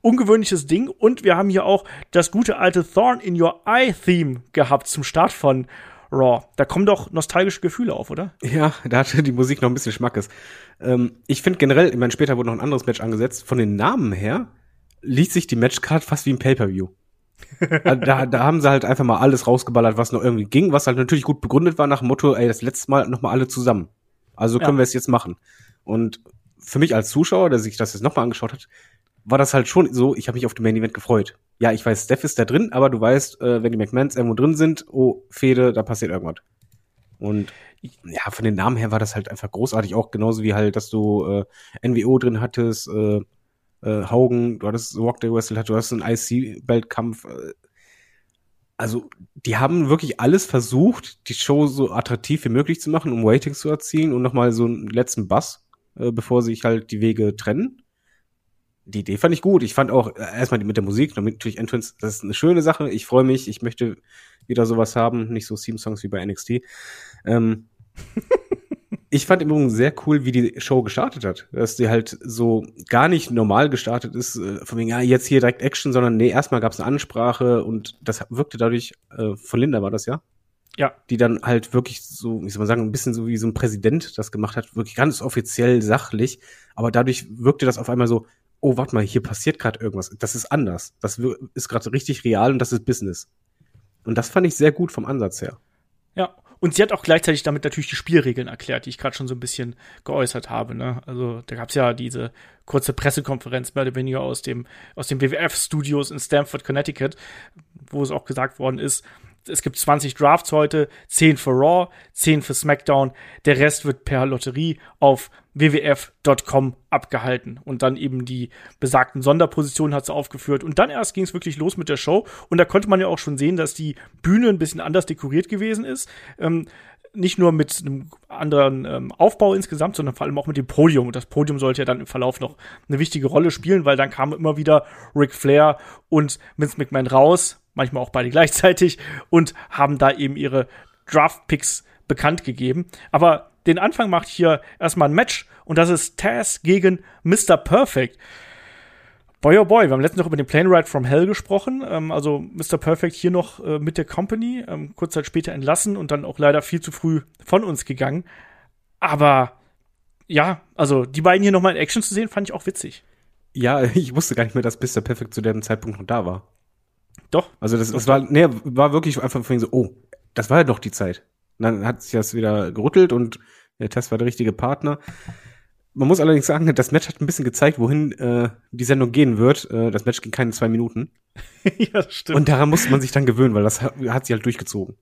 Ungewöhnliches Ding und wir haben hier auch das gute alte Thorn in Your Eye Theme gehabt zum Start von Raw. Da kommen doch nostalgische Gefühle auf, oder? Ja, da hatte die Musik noch ein bisschen Schmackes. Ähm, ich finde generell, ich meine, später wurde noch ein anderes Match angesetzt. Von den Namen her liest sich die Matchcard fast wie ein Pay-Per-View. Also da, da haben sie halt einfach mal alles rausgeballert, was noch irgendwie ging, was halt natürlich gut begründet war nach dem Motto, ey, das letzte Mal noch mal alle zusammen. Also können Ja. wir es jetzt machen. Und für mich als Zuschauer, der sich das jetzt noch mal angeschaut hat, war das halt schon so, ich habe mich auf dem Main Event gefreut. Ja, ich weiß, Steph ist da drin, aber du weißt, äh, wenn die McMahons irgendwo drin sind, oh, Fede, da passiert irgendwas. Und ja, von den Namen her war das halt einfach großartig, auch genauso wie halt, dass du äh, NWO drin hattest, äh, äh, Haugen, du hattest Walk the Wrestle, du hast einen IC-Beltkampf. Äh, also, die haben wirklich alles versucht, die Show so attraktiv wie möglich zu machen, um Ratings zu erzielen und nochmal so einen letzten Bass, äh, bevor sich halt die Wege trennen. Die Idee fand ich gut. Ich fand auch äh, erstmal die mit der Musik, natürlich Entrance, das ist eine schöne Sache. Ich freue mich, ich möchte wieder sowas haben, nicht so Theme-Songs wie bei NXT. Ähm, [laughs] ich fand im Übrigen sehr cool, wie die Show gestartet hat. Dass die halt so gar nicht normal gestartet ist, äh, von wegen, ja, jetzt hier direkt Action, sondern nee, erstmal gab es eine Ansprache und das wirkte dadurch, äh, von Linda war das ja, Ja. die dann halt wirklich so, wie soll man sagen, ein bisschen so wie so ein Präsident das gemacht hat, wirklich ganz offiziell sachlich, aber dadurch wirkte das auf einmal so, oh, warte mal, hier passiert gerade irgendwas, das ist anders, das ist gerade richtig real und das ist Business. Und das fand ich sehr gut vom Ansatz her. Ja. Und sie hat auch gleichzeitig damit natürlich die Spielregeln erklärt, die ich gerade schon so ein bisschen geäußert habe. Ne? Also da gab es ja diese kurze Pressekonferenz mehr oder weniger aus dem, aus dem WWF-Studios in Stamford, Connecticut, wo es auch gesagt worden ist, es gibt 20 Drafts heute, 10 für Raw, 10 für SmackDown. Der Rest wird per Lotterie auf wwf.com abgehalten. Und dann eben die besagten Sonderpositionen hat sie aufgeführt. Und dann erst ging es wirklich los mit der Show. Und da konnte man ja auch schon sehen, dass die Bühne ein bisschen anders dekoriert gewesen ist. Ähm, nicht nur mit einem anderen ähm, Aufbau insgesamt, sondern vor allem auch mit dem Podium. Und das Podium sollte ja dann im Verlauf noch eine wichtige Rolle spielen, weil dann kamen immer wieder Ric Flair und Vince McMahon raus, manchmal auch beide [laughs] gleichzeitig, und haben da eben ihre Draft-Picks bekannt gegeben. Aber den Anfang macht hier erstmal ein Match und das ist Taz gegen Mr. Perfect. Boy, oh boy, wir haben letztens noch über den Plane Ride from Hell gesprochen. Ähm, also Mr. Perfect hier noch äh, mit der Company, ähm, kurz Zeit später entlassen und dann auch leider viel zu früh von uns gegangen. Aber ja, also die beiden hier nochmal in Action zu sehen, fand ich auch witzig. Ja, [laughs] ich wusste gar nicht mehr, dass Mr. Perfect zu dem Zeitpunkt noch da war. Doch. Also das, das war, nee, war wirklich einfach so, oh, das war ja doch die Zeit. Und dann hat sich das wieder gerüttelt und der Test war der richtige Partner. Man muss allerdings sagen, das Match hat ein bisschen gezeigt, wohin äh, die Sendung gehen wird. Äh, das Match ging keine zwei Minuten. [laughs] ja, stimmt. Und daran musste man sich dann gewöhnen, weil das hat, hat sich halt durchgezogen.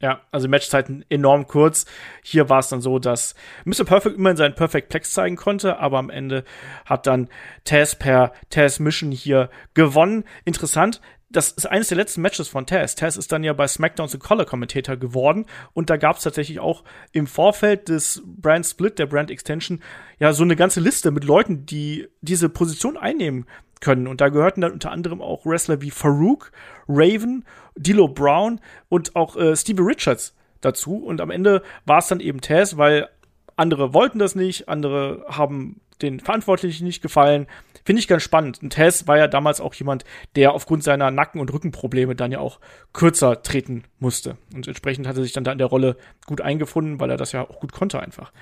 Ja, also Matchzeiten enorm kurz. Hier war es dann so, dass Mr. Perfect immerhin seinen Perfect Plex zeigen konnte, aber am Ende hat dann Taz per Taz Mission hier gewonnen. Interessant, das ist eines der letzten Matches von Taz. Taz ist dann ja bei SmackDown zum Color Commentator geworden und da gab es tatsächlich auch im Vorfeld des Brand Split, der Brand Extension, ja so eine ganze Liste mit Leuten, die diese Position einnehmen können. Und da gehörten dann unter anderem auch Wrestler wie Farouk, Raven, D'Lo Brown und auch äh, Stevie Richards dazu. Und am Ende war es dann eben Taz, weil andere wollten das nicht, andere haben den Verantwortlichen nicht gefallen. Finde ich ganz spannend. Und Tess war ja damals auch jemand, der aufgrund seiner Nacken- und Rückenprobleme dann ja auch kürzer treten musste. Und entsprechend hat er sich dann da in der Rolle gut eingefunden, weil er das ja auch gut konnte einfach.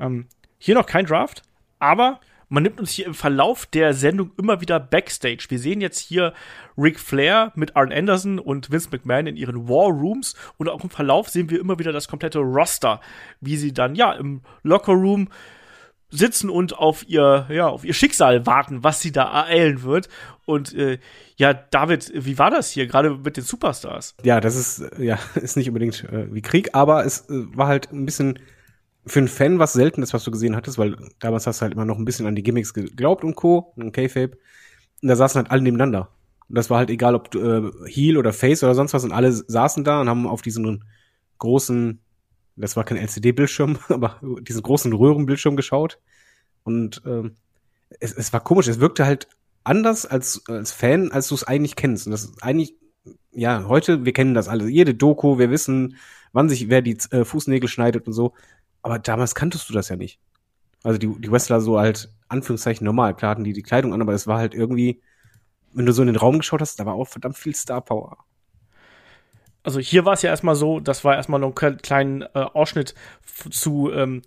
Ähm, hier noch kein Draft, aber man nimmt uns hier im Verlauf der Sendung immer wieder Backstage. Wir sehen jetzt hier Ric Flair mit Arn Anderson und Vince McMahon in ihren War Rooms und auch im Verlauf sehen wir immer wieder das komplette Roster, wie sie dann ja im Locker Room sitzen und auf ihr, ja, auf ihr Schicksal warten, was sie da ereilen wird. Und äh, ja, David, wie war das hier, gerade mit den Superstars? Ja, das ist, ja, [laughs] ist nicht unbedingt äh, wie Krieg, aber es äh, war halt ein bisschen für einen Fan was Seltenes, was du gesehen hattest, weil damals hast du halt immer noch ein bisschen an die Gimmicks geglaubt und Co. und K-Fape. Und da saßen halt alle nebeneinander. Und das war halt egal, ob äh, Heel oder Face oder sonst was, und alle saßen da und haben auf diesen großen das war kein LCD-Bildschirm, [laughs] aber diesen großen Röhrenbildschirm geschaut. Und ähm, es, es war komisch, es wirkte halt anders als, als Fan, als du es eigentlich kennst. Und das ist eigentlich, ja, heute, wir kennen das alle. Jede Doku, wir wissen, wann sich wer die äh, Fußnägel schneidet und so. Aber damals kanntest du das ja nicht. Also die, die Wrestler so halt, Anführungszeichen normal. Klar hatten die die Kleidung an, aber es war halt irgendwie, wenn du so in den Raum geschaut hast, da war auch verdammt viel Star Power also hier war es ja erstmal so, das war erstmal noch ein kleiner äh, Ausschnitt zu ähm,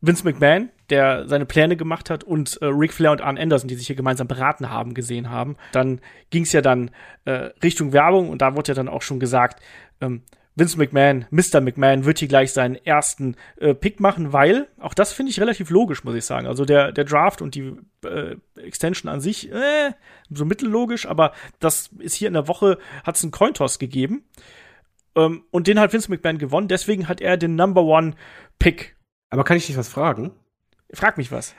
Vince McMahon, der seine Pläne gemacht hat, und äh, Ric Flair und Arn Anderson, die sich hier gemeinsam beraten haben, gesehen haben. Dann ging es ja dann äh, Richtung Werbung und da wurde ja dann auch schon gesagt, ähm, Vince McMahon, Mr. McMahon wird hier gleich seinen ersten äh, Pick machen, weil, auch das finde ich relativ logisch, muss ich sagen. Also der, der Draft und die äh, Extension an sich, äh, so mittellogisch, aber das ist hier in der Woche, hat es einen Cointoss gegeben. Ähm, und den hat Vince McMahon gewonnen. Deswegen hat er den Number One Pick. Aber kann ich dich was fragen? Frag mich was.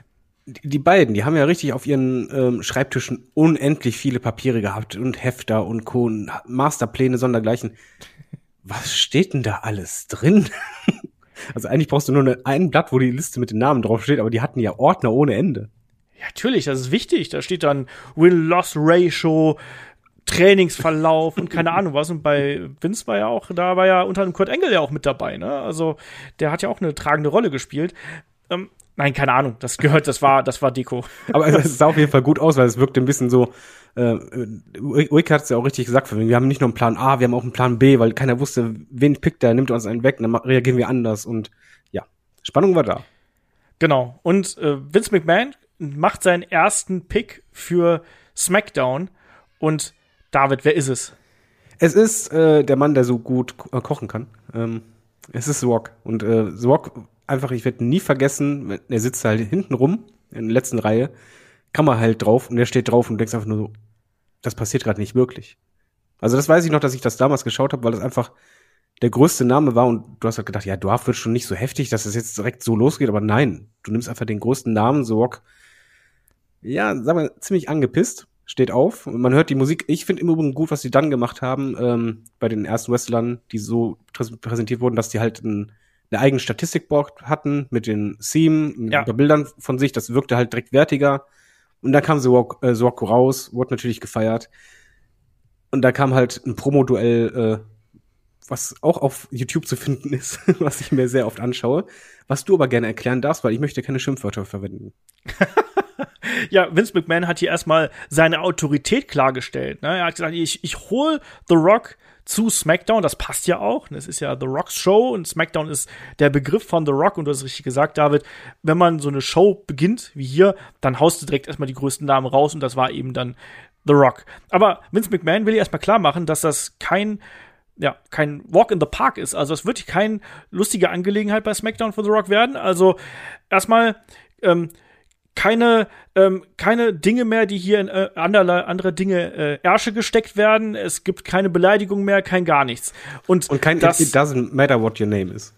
Die, die beiden, die haben ja richtig auf ihren ähm, Schreibtischen unendlich viele Papiere gehabt und Hefter und Co. Und Masterpläne, sondergleichen. Was steht denn da alles drin? [laughs] also eigentlich brauchst du nur eine, ein Blatt, wo die Liste mit den Namen draufsteht, aber die hatten ja Ordner ohne Ende. Ja, natürlich, das ist wichtig. Da steht dann Win-Loss-Ratio, Trainingsverlauf und keine [laughs] Ahnung was. Und bei Vince war ja auch, da war ja unter dem Kurt Engel ja auch mit dabei, ne? Also der hat ja auch eine tragende Rolle gespielt. Ähm, nein, keine Ahnung. Das gehört, das war, das war Deko. Aber es [laughs] sah auf jeden Fall gut aus, weil es wirkte ein bisschen so. Äh, Wick hat es ja auch richtig gesagt, wir haben nicht nur einen Plan A, wir haben auch einen Plan B, weil keiner wusste, wen pickt er, nimmt uns einen weg, dann reagieren wir anders und ja, Spannung war da. Genau. Und äh, Vince McMahon macht seinen ersten Pick für SmackDown und David, wer ist es? Es ist äh, der Mann, der so gut ko äh, kochen kann. Ähm, Es ist Rock. Und äh, Rock, einfach, ich werde nie vergessen, er sitzt halt hinten rum, in der letzten Reihe, Kamera halt drauf und er steht drauf und du denkst einfach nur so, das passiert gerade nicht wirklich. Also das weiß ich noch, dass ich das damals geschaut habe, weil das einfach der größte Name war und du hast halt gedacht, ja, Dwarf wird schon nicht so heftig, dass es jetzt direkt so losgeht, aber nein, du nimmst einfach den größten Namen, Rock, ja, sag mal, ziemlich angepisst, steht auf und man hört die Musik. Ich finde im Übrigen gut, was die dann gemacht haben, ähm, bei den ersten Wrestlern, die so präsentiert wurden, dass die halt ein, eine eigene Statistikboard hatten mit den Theme, Ja. mit Bildern von sich, das wirkte halt direkt wertiger. Und dann kam Sorko äh, raus, wurde natürlich gefeiert. Und da kam halt ein Promo-Duell, äh, was auch auf YouTube zu finden ist, [laughs] was ich mir sehr oft anschaue, was du aber gerne erklären darfst, weil ich möchte keine Schimpfwörter verwenden. [laughs] [laughs] Ja, Vince McMahon hat hier erstmal seine Autorität klargestellt. Ne? Er hat gesagt, ich, ich hol The Rock zu SmackDown, das passt ja auch. Das ist ja The Rock's Show und SmackDown ist der Begriff von The Rock und du hast es richtig gesagt, David, wenn man so eine Show beginnt, wie hier, dann haust du direkt erstmal die größten Namen raus und das war eben dann The Rock. Aber Vince McMahon will ja erstmal klar machen, dass das kein ja, kein Walk in the Park ist. Also es wird kein lustige Angelegenheit bei SmackDown für The Rock werden. Also erstmal ähm, keine, ähm, keine Dinge mehr, die hier in äh, anderlei, andere Dinge äh, Ärsche gesteckt werden. Es gibt keine Beleidigung mehr, kein gar nichts. Und, Und kein das, It doesn't matter what your name is.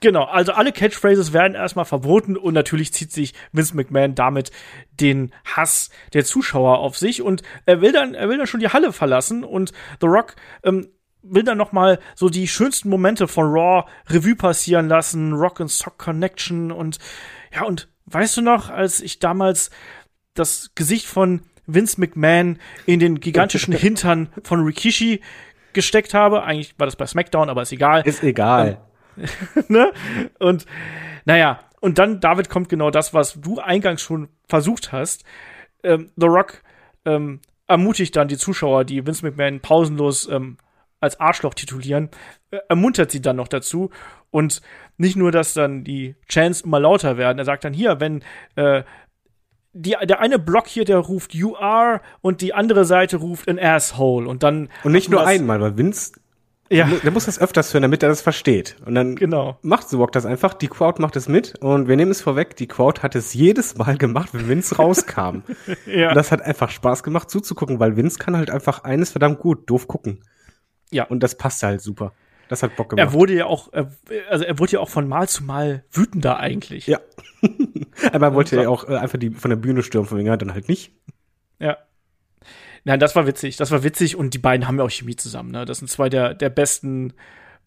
Genau, also alle Catchphrases werden erstmal verboten und natürlich zieht sich Vince McMahon damit den Hass der Zuschauer auf sich und er will dann, er will dann schon die Halle verlassen und The Rock ähm, will dann noch mal so die schönsten Momente von Raw Revue passieren lassen, Rock and Sock Connection und ja und weißt du noch, als ich damals das Gesicht von Vince McMahon in den gigantischen [laughs] Hintern von Rikishi gesteckt habe, eigentlich war das bei SmackDown, aber ist egal Ist egal. [laughs] ne? Und naja, und dann, David, kommt genau das, was du eingangs schon versucht hast. Ähm, The Rock ähm, ermutigt dann die Zuschauer, die Vince McMahon pausenlos ähm, als Arschloch titulieren, äh, ermuntert sie dann noch dazu. Und nicht nur, dass dann die Chants immer lauter werden. Er sagt dann hier, wenn äh, die, der eine Block hier, der ruft You are und die andere Seite ruft an Asshole. Und dann. Und nicht nur einmal, weil Vince, Ja, der muss das öfters hören, damit er das versteht. Und dann genau. macht The Rock das einfach, die Crowd macht es mit und wir nehmen es vorweg, die Crowd hat es jedes Mal gemacht, wenn Vince rauskam. [laughs] Ja. Und das hat einfach Spaß gemacht zuzugucken, weil Vince kann halt einfach eines verdammt gut, doof gucken. Ja. Und das passt halt super. Das hat Bock Er gemacht. wurde ja auch, er- also er wurde ja auch von Mal zu Mal wütender eigentlich. Ja. [laughs] Aber er wollte ja auch äh, einfach die von der Bühne stürmen, von wegen, ja, dann halt nicht. Ja. Nein, das war witzig. Das war witzig und die beiden haben ja auch Chemie zusammen. Ne? Das sind zwei der, der besten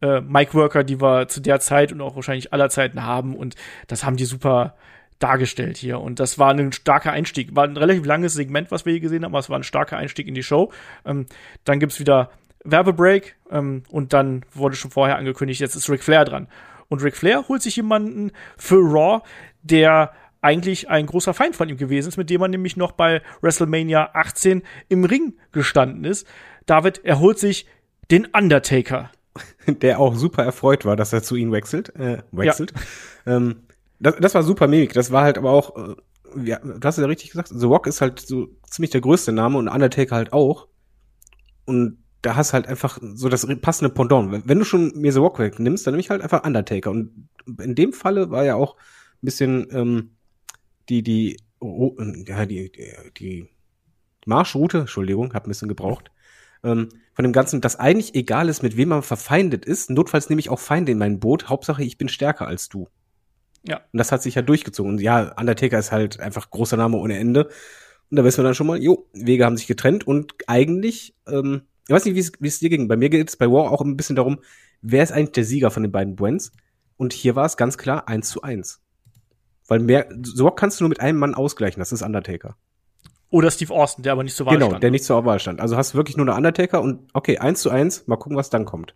äh, Mic-Worker, die wir zu der Zeit und auch wahrscheinlich aller Zeiten haben. Und das haben die super dargestellt hier. Und das war ein starker Einstieg. War ein relativ langes Segment, was wir hier gesehen haben, aber es war ein starker Einstieg in die Show. Ähm, dann gibt's wieder Werbebreak ähm, und dann wurde schon vorher angekündigt, jetzt ist Ric Flair dran. Und Ric Flair holt sich jemanden für Raw, der eigentlich ein großer Feind von ihm gewesen ist, mit dem er nämlich noch bei WrestleMania 18 im Ring gestanden ist. David, er holt sich den Undertaker. [laughs] Der auch super erfreut war, dass er zu ihnen wechselt. Äh, wechselt. Ähm, das, das war super Mimik. Das war halt aber auch, äh, ja, du hast es ja richtig gesagt, The Rock ist halt so ziemlich der größte Name und Undertaker halt auch. Und da hast halt einfach so das passende Pendant. Wenn- du schon mir The Rock wegnimmst, dann nehme ich halt einfach Undertaker. Und in dem Falle war ja auch ein bisschen ähm, die, die, oh, ja, die, die, die Marschroute, Entschuldigung, hab ein bisschen gebraucht, ähm, von dem Ganzen, dass eigentlich egal ist, mit wem man verfeindet ist. Notfalls nehme ich auch Feinde in mein Boot. Hauptsache, ich bin stärker als du. Ja. Und das hat sich ja durchgezogen. Und ja, Undertaker ist halt einfach großer Name ohne Ende. Und da wissen wir dann schon mal, jo, Wege haben sich getrennt und eigentlich, ähm, ich weiß nicht, wie es- dir ging. Bei mir geht es bei War auch ein bisschen darum, wer ist eigentlich der Sieger von den beiden Brands? Und hier war es ganz klar eins zu eins. Weil mehr, so kannst du nur mit einem Mann ausgleichen, das ist Undertaker. Oder Steve Austin, der aber nicht zur Wahl Genau, stand. der nicht zur Wahl stand. Also hast du wirklich nur eine Undertaker und okay, eins zu eins, mal gucken, was dann kommt.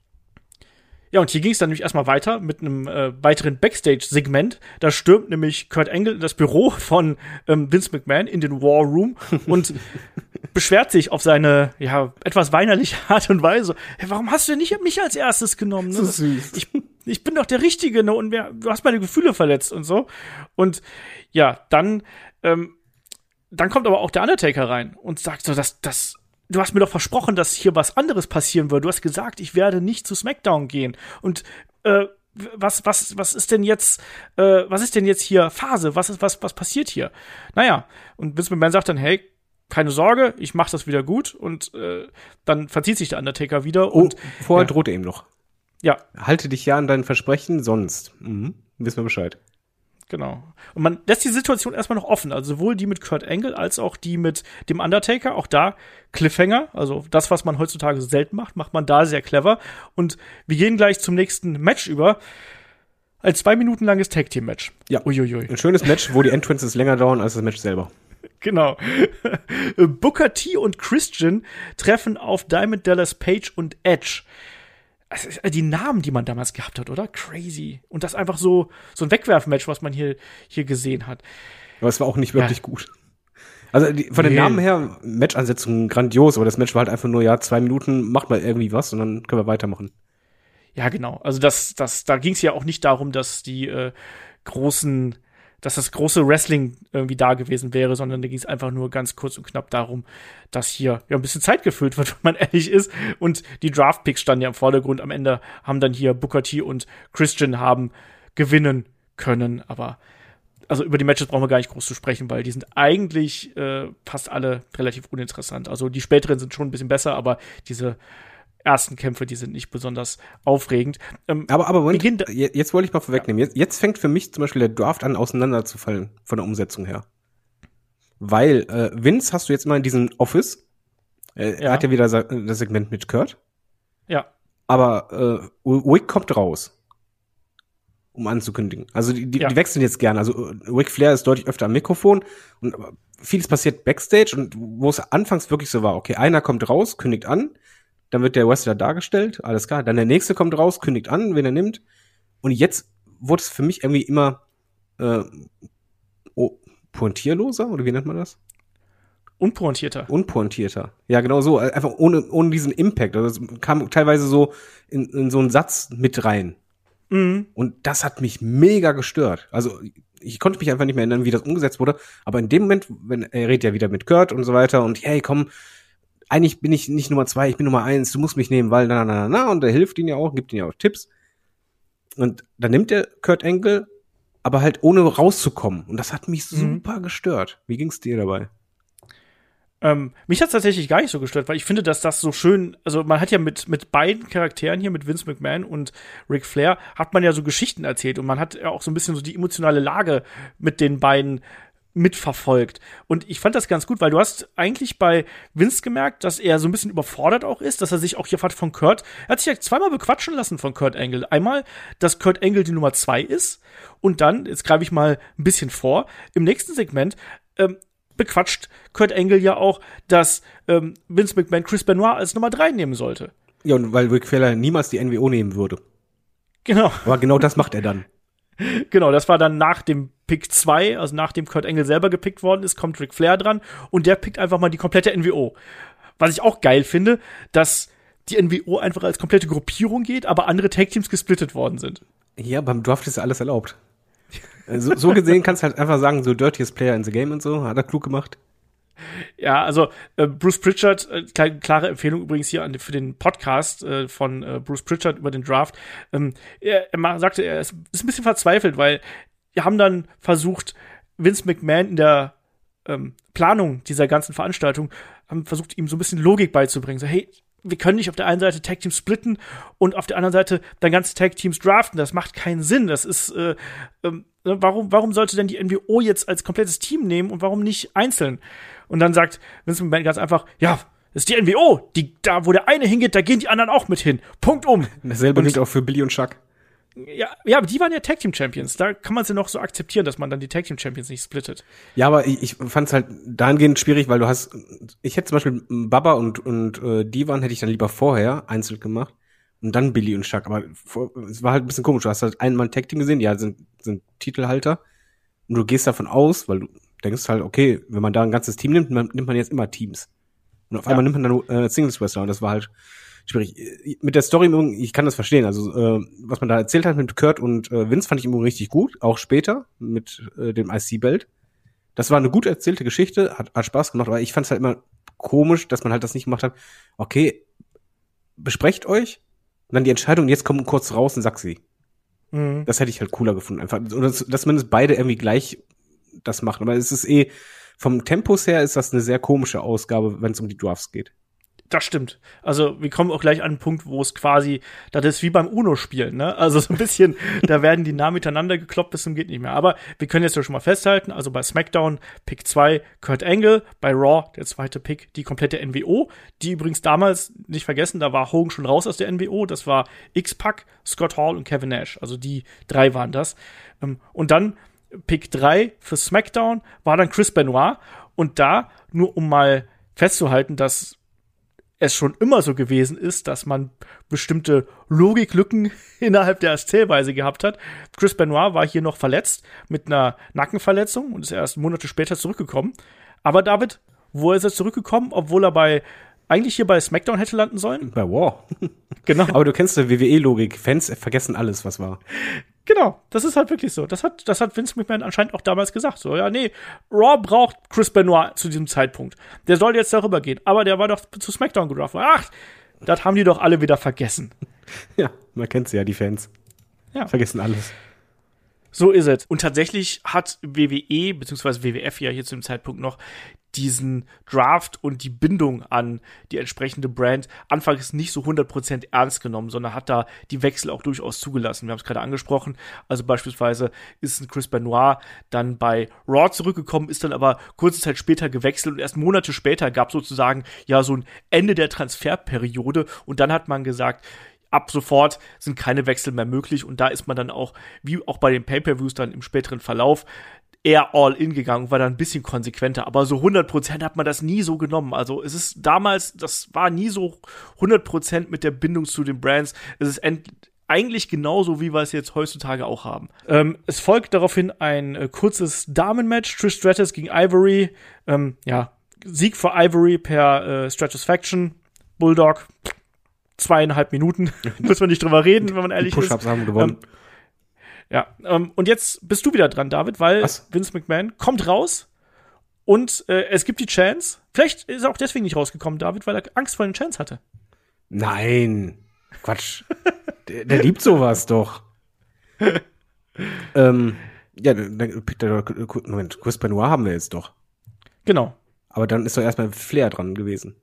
Ja, und hier ging es dann nämlich erstmal weiter mit einem äh, weiteren Backstage-Segment. Da stürmt nämlich Kurt Angle in das Büro von ähm, Vince McMahon in den War Room und [laughs] beschwert sich auf seine ja etwas weinerliche Art und Weise. Hey, warum hast du denn nicht mich als erstes genommen? Ne? So süß. Ich, ich bin doch der Richtige, ne? Und wer, du hast meine Gefühle verletzt und so. Und ja, dann, ähm, dann kommt aber auch der Undertaker rein und sagt so, dass das du hast mir doch versprochen, dass hier was anderes passieren wird. Du hast gesagt, ich werde nicht zu SmackDown gehen. Und äh, was, was, was ist denn jetzt, äh, was ist denn jetzt hier Phase? Was ist, was, was passiert hier? Naja, und Vince McMahon sagt dann, hey, keine Sorge, ich mach das wieder gut und äh, dann verzieht sich der Undertaker wieder Oh, und vorher ja. droht er ihm noch. ja, Halte dich ja an dein Versprechen, sonst. Mhm. Wissen wir Bescheid. Genau. Und man lässt die Situation erstmal noch offen. Also sowohl die mit Kurt Angle als auch die mit dem Undertaker. Auch da Cliffhanger. Also das, was man heutzutage selten macht, macht man da sehr clever. Und wir gehen gleich zum nächsten Match über. Ein zwei Minuten langes Tag Team Match. Ja. Uiuiui. Ein schönes Match, wo die Entrances länger dauern als das Match selber. Genau. [laughs] Booker T und Christian treffen auf Diamond Dallas Page und Edge. Also, die Namen, die man damals gehabt hat, oder? Crazy. Und das einfach so, so ein Wegwerfmatch, was man hier, hier gesehen hat. Aber es war auch nicht wirklich Ja. gut. Also die, von den Nee. Namen her, Match-Ansetzungen grandios, aber das Match war halt einfach nur, ja, zwei Minuten, macht mal irgendwie was und dann können wir weitermachen. Ja, genau. Also das, das, da ging es ja auch nicht darum, dass die äh, großen, dass das große Wrestling irgendwie da gewesen wäre, sondern da ging es einfach nur ganz kurz und knapp darum, dass hier ja ein bisschen Zeit gefüllt wird, [laughs] wenn man ehrlich ist. Und die Draft-Picks standen ja im Vordergrund. Am Ende haben dann hier Booker T und Christian haben gewinnen können. Aber also über die Matches brauchen wir gar nicht groß zu sprechen, weil die sind eigentlich äh, fast alle relativ uninteressant. Also die späteren sind schon ein bisschen besser, aber diese ersten Kämpfe, die sind nicht besonders aufregend. Ähm, Aber, aber Moment, jetzt wollte ich mal vorwegnehmen. Jetzt, jetzt fängt für mich zum Beispiel der Draft an, auseinanderzufallen von der Umsetzung her. Weil äh, Vince hast du jetzt mal in diesem Office. Äh, Er Ja. hat ja wieder sa- das Segment mit Kurt. ja, Aber äh, Wick kommt raus. Um anzukündigen. Also die, die, Ja. die wechseln jetzt gerne. Also äh, Ric Flair ist deutlich öfter am Mikrofon und vieles passiert backstage und wo es anfangs wirklich so war, okay, einer kommt raus, kündigt an, dann wird der Wrestler dargestellt, alles klar, dann der nächste kommt raus, kündigt an, wen er nimmt. Und jetzt wurde es für mich irgendwie immer äh, oh, pointierloser, oder wie nennt man das? unpointierter. unpointierter. Ja, genau so. äh, Einfach ohne, ohne diesen Impact. Also es kam teilweise so in, in so einen Satz mit rein. Mhm. Und das hat mich mega gestört. Also ich konnte mich einfach nicht mehr erinnern, wie das umgesetzt wurde. Aber in dem Moment, wenn er redet ja wieder mit Kurt und so weiter und hey, komm, eigentlich bin ich nicht Nummer zwei, ich bin Nummer eins, du musst mich nehmen, weil na, na, na, na, und er hilft ihn ja auch, gibt ihm ja auch Tipps. Und dann nimmt er Kurt Angle, aber halt ohne rauszukommen. Und das hat mich Mhm. super gestört. Wie ging's dir dabei? Ähm, mich hat tatsächlich gar nicht so gestört, weil ich finde, dass das so schön, also man hat ja mit, mit beiden Charakteren hier, mit Vince McMahon und Ric Flair, hat man ja so Geschichten erzählt und man hat ja auch so ein bisschen so die emotionale Lage mit den beiden mitverfolgt. Und ich fand das ganz gut, weil du hast eigentlich bei Vince gemerkt, dass er so ein bisschen überfordert auch ist, dass er sich auch hier hat von Kurt, er hat sich ja zweimal bequatschen lassen von Kurt Angle. Einmal, dass Kurt Angle die Nummer zwei ist und dann, jetzt greife ich mal ein bisschen vor, im nächsten Segment, ähm, bequatscht Kurt Angle ja auch, dass ähm, Vince McMahon Chris Benoit als Nummer drei nehmen sollte. Ja, und weil Ric Flair niemals die NWO nehmen würde. Genau. Aber genau das macht er dann. [laughs] Genau, das war dann nach dem Pick 2, also nachdem Kurt Angle selber gepickt worden ist, kommt Ric Flair dran und der pickt einfach mal die komplette NWO. Was ich auch geil finde, dass die NWO einfach als komplette Gruppierung geht, aber andere Tag-Teams gesplittet worden sind. Ja, beim Draft ist ja alles erlaubt. Äh, So, so gesehen kannst du halt einfach sagen, so dirtiest Player in the game und so, hat er klug gemacht. Ja, also äh, Bruce Pritchard, äh, klare Empfehlung übrigens hier an, für den Podcast äh, von äh, Bruce Pritchard über den Draft. Ähm, er, er sagte, er ist, ist ein bisschen verzweifelt, weil haben dann versucht, Vince McMahon in der ähm, Planung dieser ganzen Veranstaltung, haben versucht, ihm so ein bisschen Logik beizubringen. So, hey, wir können nicht auf der einen Seite Tag Teams splitten und auf der anderen Seite dann ganze Tag Teams draften. Das macht keinen Sinn. Das ist, äh, ne, warum, warum sollte denn die NWO jetzt als komplettes Team nehmen und warum nicht einzeln? Und dann sagt Vince McMahon ganz einfach, ja, das ist die NWO. Die, da, wo der eine hingeht, da gehen die anderen auch mit hin. Punkt um. [laughs] Dasselbe gilt auch für Billy und Chuck. Ja, ja, aber die waren ja Tag Team Champions. Da kann man es ja noch so akzeptieren, dass man dann die Tag Team Champions nicht splittet. Ja, aber ich, ich fand es halt dahingehend schwierig, weil du hast, ich hätte zum Beispiel Baba und, und äh, Divan hätte ich dann lieber vorher einzeln gemacht und dann Billy und Chuck. Aber vor, es war halt ein bisschen komisch. Du hast halt einen Mann Tag Team gesehen, halt sind, sind Titelhalter und du gehst davon aus, weil du denkst halt, okay, wenn man da ein ganzes Team nimmt, nimmt man jetzt immer Teams. Und auf Ja. einmal nimmt man dann nur, äh, Singles Wrestler und das war halt schwierig. Mit der Story, ich kann das verstehen. Also äh, was man da erzählt hat mit Kurt und äh, Vince fand ich immer richtig gut, auch später mit äh, dem IC-Belt. Das war eine gut erzählte Geschichte, hat, hat Spaß gemacht, aber ich fand es halt immer komisch, dass man halt das nicht gemacht hat. Okay, besprecht euch, dann die Entscheidung, jetzt kommt kurz raus und sag sie. Mhm. Das hätte ich halt cooler gefunden. Einfach, oder dass zumindest beide irgendwie gleich das machen. Aber es ist eh, vom Tempus her ist das eine sehr komische Ausgabe, wenn es um die Drafts geht. Das stimmt. Also wir kommen auch gleich an einen Punkt, wo es quasi, das ist wie beim UNO-Spielen, ne? Also so ein bisschen, [laughs] da werden die Namen miteinander gekloppt bis zum geht nicht mehr. Aber wir können jetzt ja schon mal festhalten, also bei SmackDown Pick 2 Kurt Angle, bei Raw der zweite Pick die komplette NWO, die übrigens damals, nicht vergessen, da war Hogan schon raus aus der NWO, das war X-Pac, Scott Hall und Kevin Nash. Also die drei waren das. Ähm, und dann Pick 3 für SmackDown war dann Chris Benoit und da, nur um mal festzuhalten, dass es schon immer so gewesen ist, dass man bestimmte Logiklücken [laughs] innerhalb der Erzählweise gehabt hat. Chris Benoit war hier noch verletzt mit einer Nackenverletzung und ist erst Monate später zurückgekommen. Aber David, wo ist er zurückgekommen, obwohl er bei eigentlich hier bei SmackDown hätte landen sollen? Bei War. Genau. [laughs] Aber du kennst die WWE-Logik. Fans vergessen alles, was war. Genau, das ist halt wirklich so. Das hat, das hat Vince McMahon anscheinend auch damals gesagt. So, ja, nee, Raw braucht Chris Benoit zu diesem Zeitpunkt. Der soll jetzt darüber gehen. Aber der war doch zu SmackDown gedraft. Ach, das haben die doch alle wieder vergessen. [laughs] Ja, man kennt sie ja, die Fans. Ja. Vergessen alles. So ist es. Und tatsächlich hat WWE, beziehungsweise WWF ja hier zu dem Zeitpunkt noch, diesen Draft und die Bindung an die entsprechende Brand anfangs nicht so 100% ernst genommen, sondern hat da die Wechsel auch durchaus zugelassen. Wir haben es gerade angesprochen. Also beispielsweise ist ein Chris Benoit dann bei Raw zurückgekommen, ist dann aber kurze Zeit später gewechselt und erst Monate später gab sozusagen ja so ein Ende der Transferperiode und dann hat man gesagt, ab sofort sind keine Wechsel mehr möglich und da ist man dann auch, wie auch bei den Pay-Per-Views dann im späteren Verlauf, eher all in gegangen, war dann ein bisschen konsequenter, aber so 100% hat man das nie so genommen. Also es ist damals, das war nie so 100% mit der Bindung zu den Brands. Es ist eigentlich genauso, wie wir es jetzt heutzutage auch haben. Ähm, es folgt daraufhin ein äh, kurzes Damenmatch, Trish Stratus gegen Ivory. Ähm, ja, Sieg für Ivory per äh, Stratusfaction. Bulldog, zweieinhalb Minuten. [laughs] Muss man nicht drüber reden, wenn man ehrlich Die Push-Ups haben gewonnen. Ähm, ja, ähm, und jetzt bist du wieder dran, David, weil Was? Vince McMahon kommt raus und äh, es gibt die Chance. Vielleicht ist er auch deswegen nicht rausgekommen, David, weil er Angst vor den Chance hatte. Nein, Quatsch. der, der liebt sowas doch. [laughs] ähm, ja, dann Moment, Chris Benoit haben wir jetzt doch. Genau. Aber dann ist doch erstmal Flair dran gewesen.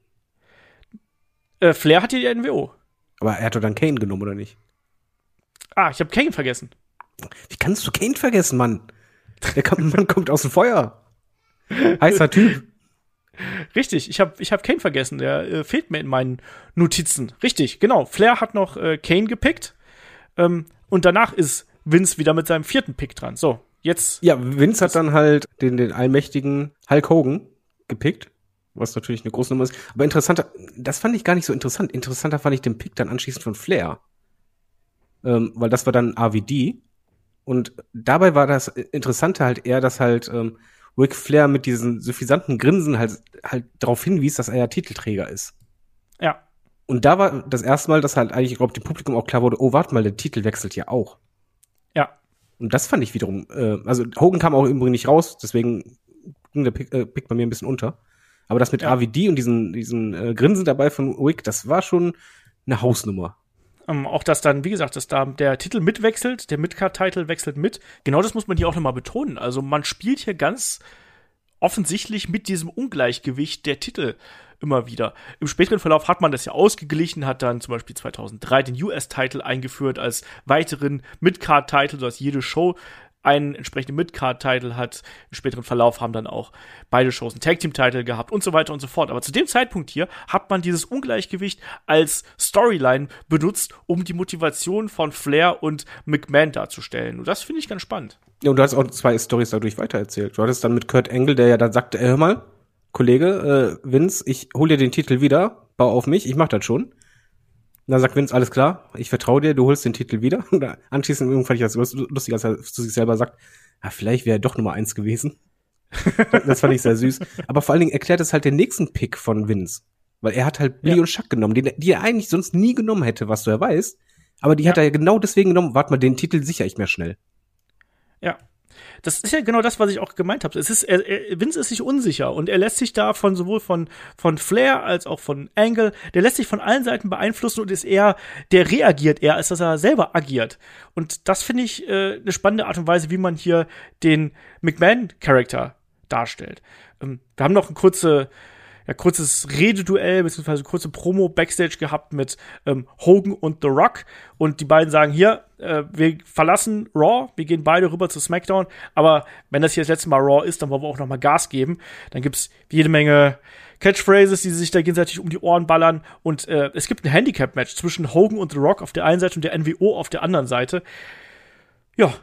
Äh, Flair hat hier die NWO. Aber er hat doch dann Kane genommen, oder nicht? Ah, ich habe Kane vergessen. Wie kannst du Kane vergessen, Mann? Der kommt, [laughs] Mann kommt aus dem Feuer. Heißer Typ. [laughs] Richtig, ich habe ich hab Kane vergessen. Der äh, fehlt mir in meinen Notizen. Richtig, genau. Flair hat noch äh, Kane gepickt. Ähm, und danach ist Vince wieder mit seinem vierten Pick dran. So, jetzt. Ja, Vince hat dann halt den, den allmächtigen Hulk Hogan gepickt was natürlich eine große Nummer ist. Aber interessanter, das fand ich gar nicht so interessant. Interessanter fand ich den Pick dann anschließend von Flair. Ähm, weil das war dann AVD. Und dabei war das Interessante halt eher, dass halt ähm, Ric Flair mit diesen suffisanten Grinsen halt, halt darauf hinwies, dass er ja Titelträger ist. Ja. Und da war das erste Mal, dass halt eigentlich, ich glaube, dem Publikum auch klar wurde, oh, warte mal, der Titel wechselt ja auch. Ja. Und das fand ich wiederum, äh, also Hogan kam auch übrigens nicht raus, deswegen ging der Pick, äh, Pick bei mir ein bisschen unter. Aber das mit ja. AVD und diesen, diesen äh, Grinsen dabei von Wick, das war schon eine Hausnummer. Ähm, auch dass dann, wie gesagt, dass da der Titel mitwechselt, der Midcard-Titel wechselt mit. Genau das muss man hier auch nochmal betonen. Also man spielt hier ganz offensichtlich mit diesem Ungleichgewicht der Titel immer wieder. Im späteren Verlauf hat man das ja ausgeglichen, hat dann zum Beispiel 2003 den US-Titel eingeführt als weiteren Midcard-Titel, sodass jede Show einen entsprechenden Mid-Card-Title hat. Im späteren Verlauf haben dann auch beide Shows einen Tag-Team-Title gehabt und so weiter und so fort. Aber zu dem Zeitpunkt hier hat man dieses Ungleichgewicht als Storyline benutzt, um die Motivation von Flair und McMahon darzustellen. Und das finde ich ganz spannend. Ja, und du hast auch zwei Stories dadurch weitererzählt. Du hattest dann mit Kurt Angle, der ja dann sagte, hör mal, Kollege, äh, Vince, ich hol dir den Titel wieder, bau auf mich, ich mach das schon. Und dann sagt Vince, alles klar, ich vertraue dir, du holst den Titel wieder. [laughs] Und anschließend fand ich das lustig, als er zu sich selber sagt, ah, vielleicht wäre er doch Nummer eins gewesen. [laughs] das fand ich sehr süß. Aber vor allen Dingen erklärt es halt den nächsten Pick von Vince. Weil er hat halt Billy ja. und Chuck genommen, die, die er eigentlich sonst nie genommen hätte, was du ja weißt. Aber die ja. hat er ja genau deswegen genommen, warte mal, den Titel sicher ich mehr schnell. Ja. Das ist ja genau das, was ich auch gemeint habe. Es ist, er, er, Vince ist sich unsicher und er lässt sich da von sowohl von, von Flair als auch von Angle, der lässt sich von allen Seiten beeinflussen und ist eher, der reagiert eher, als dass er selber agiert. Und das finde ich äh, eine spannende Art und Weise, wie man hier den McMahon-Charakter darstellt. Ähm, wir haben noch eine kurze, ja, kurzes Rededuell beziehungsweise kurze Promo Backstage gehabt mit ähm, Hogan und The Rock und die beiden sagen hier, äh, wir verlassen Raw, wir gehen beide rüber zu SmackDown, aber wenn das hier das letzte Mal Raw ist, dann wollen wir auch noch mal Gas geben. Dann gibt's jede Menge Catchphrases, die sich da gegenseitig um die Ohren ballern und äh, es gibt ein Handicap-Match zwischen Hogan und The Rock auf der einen Seite und der NWO auf der anderen Seite. Ja,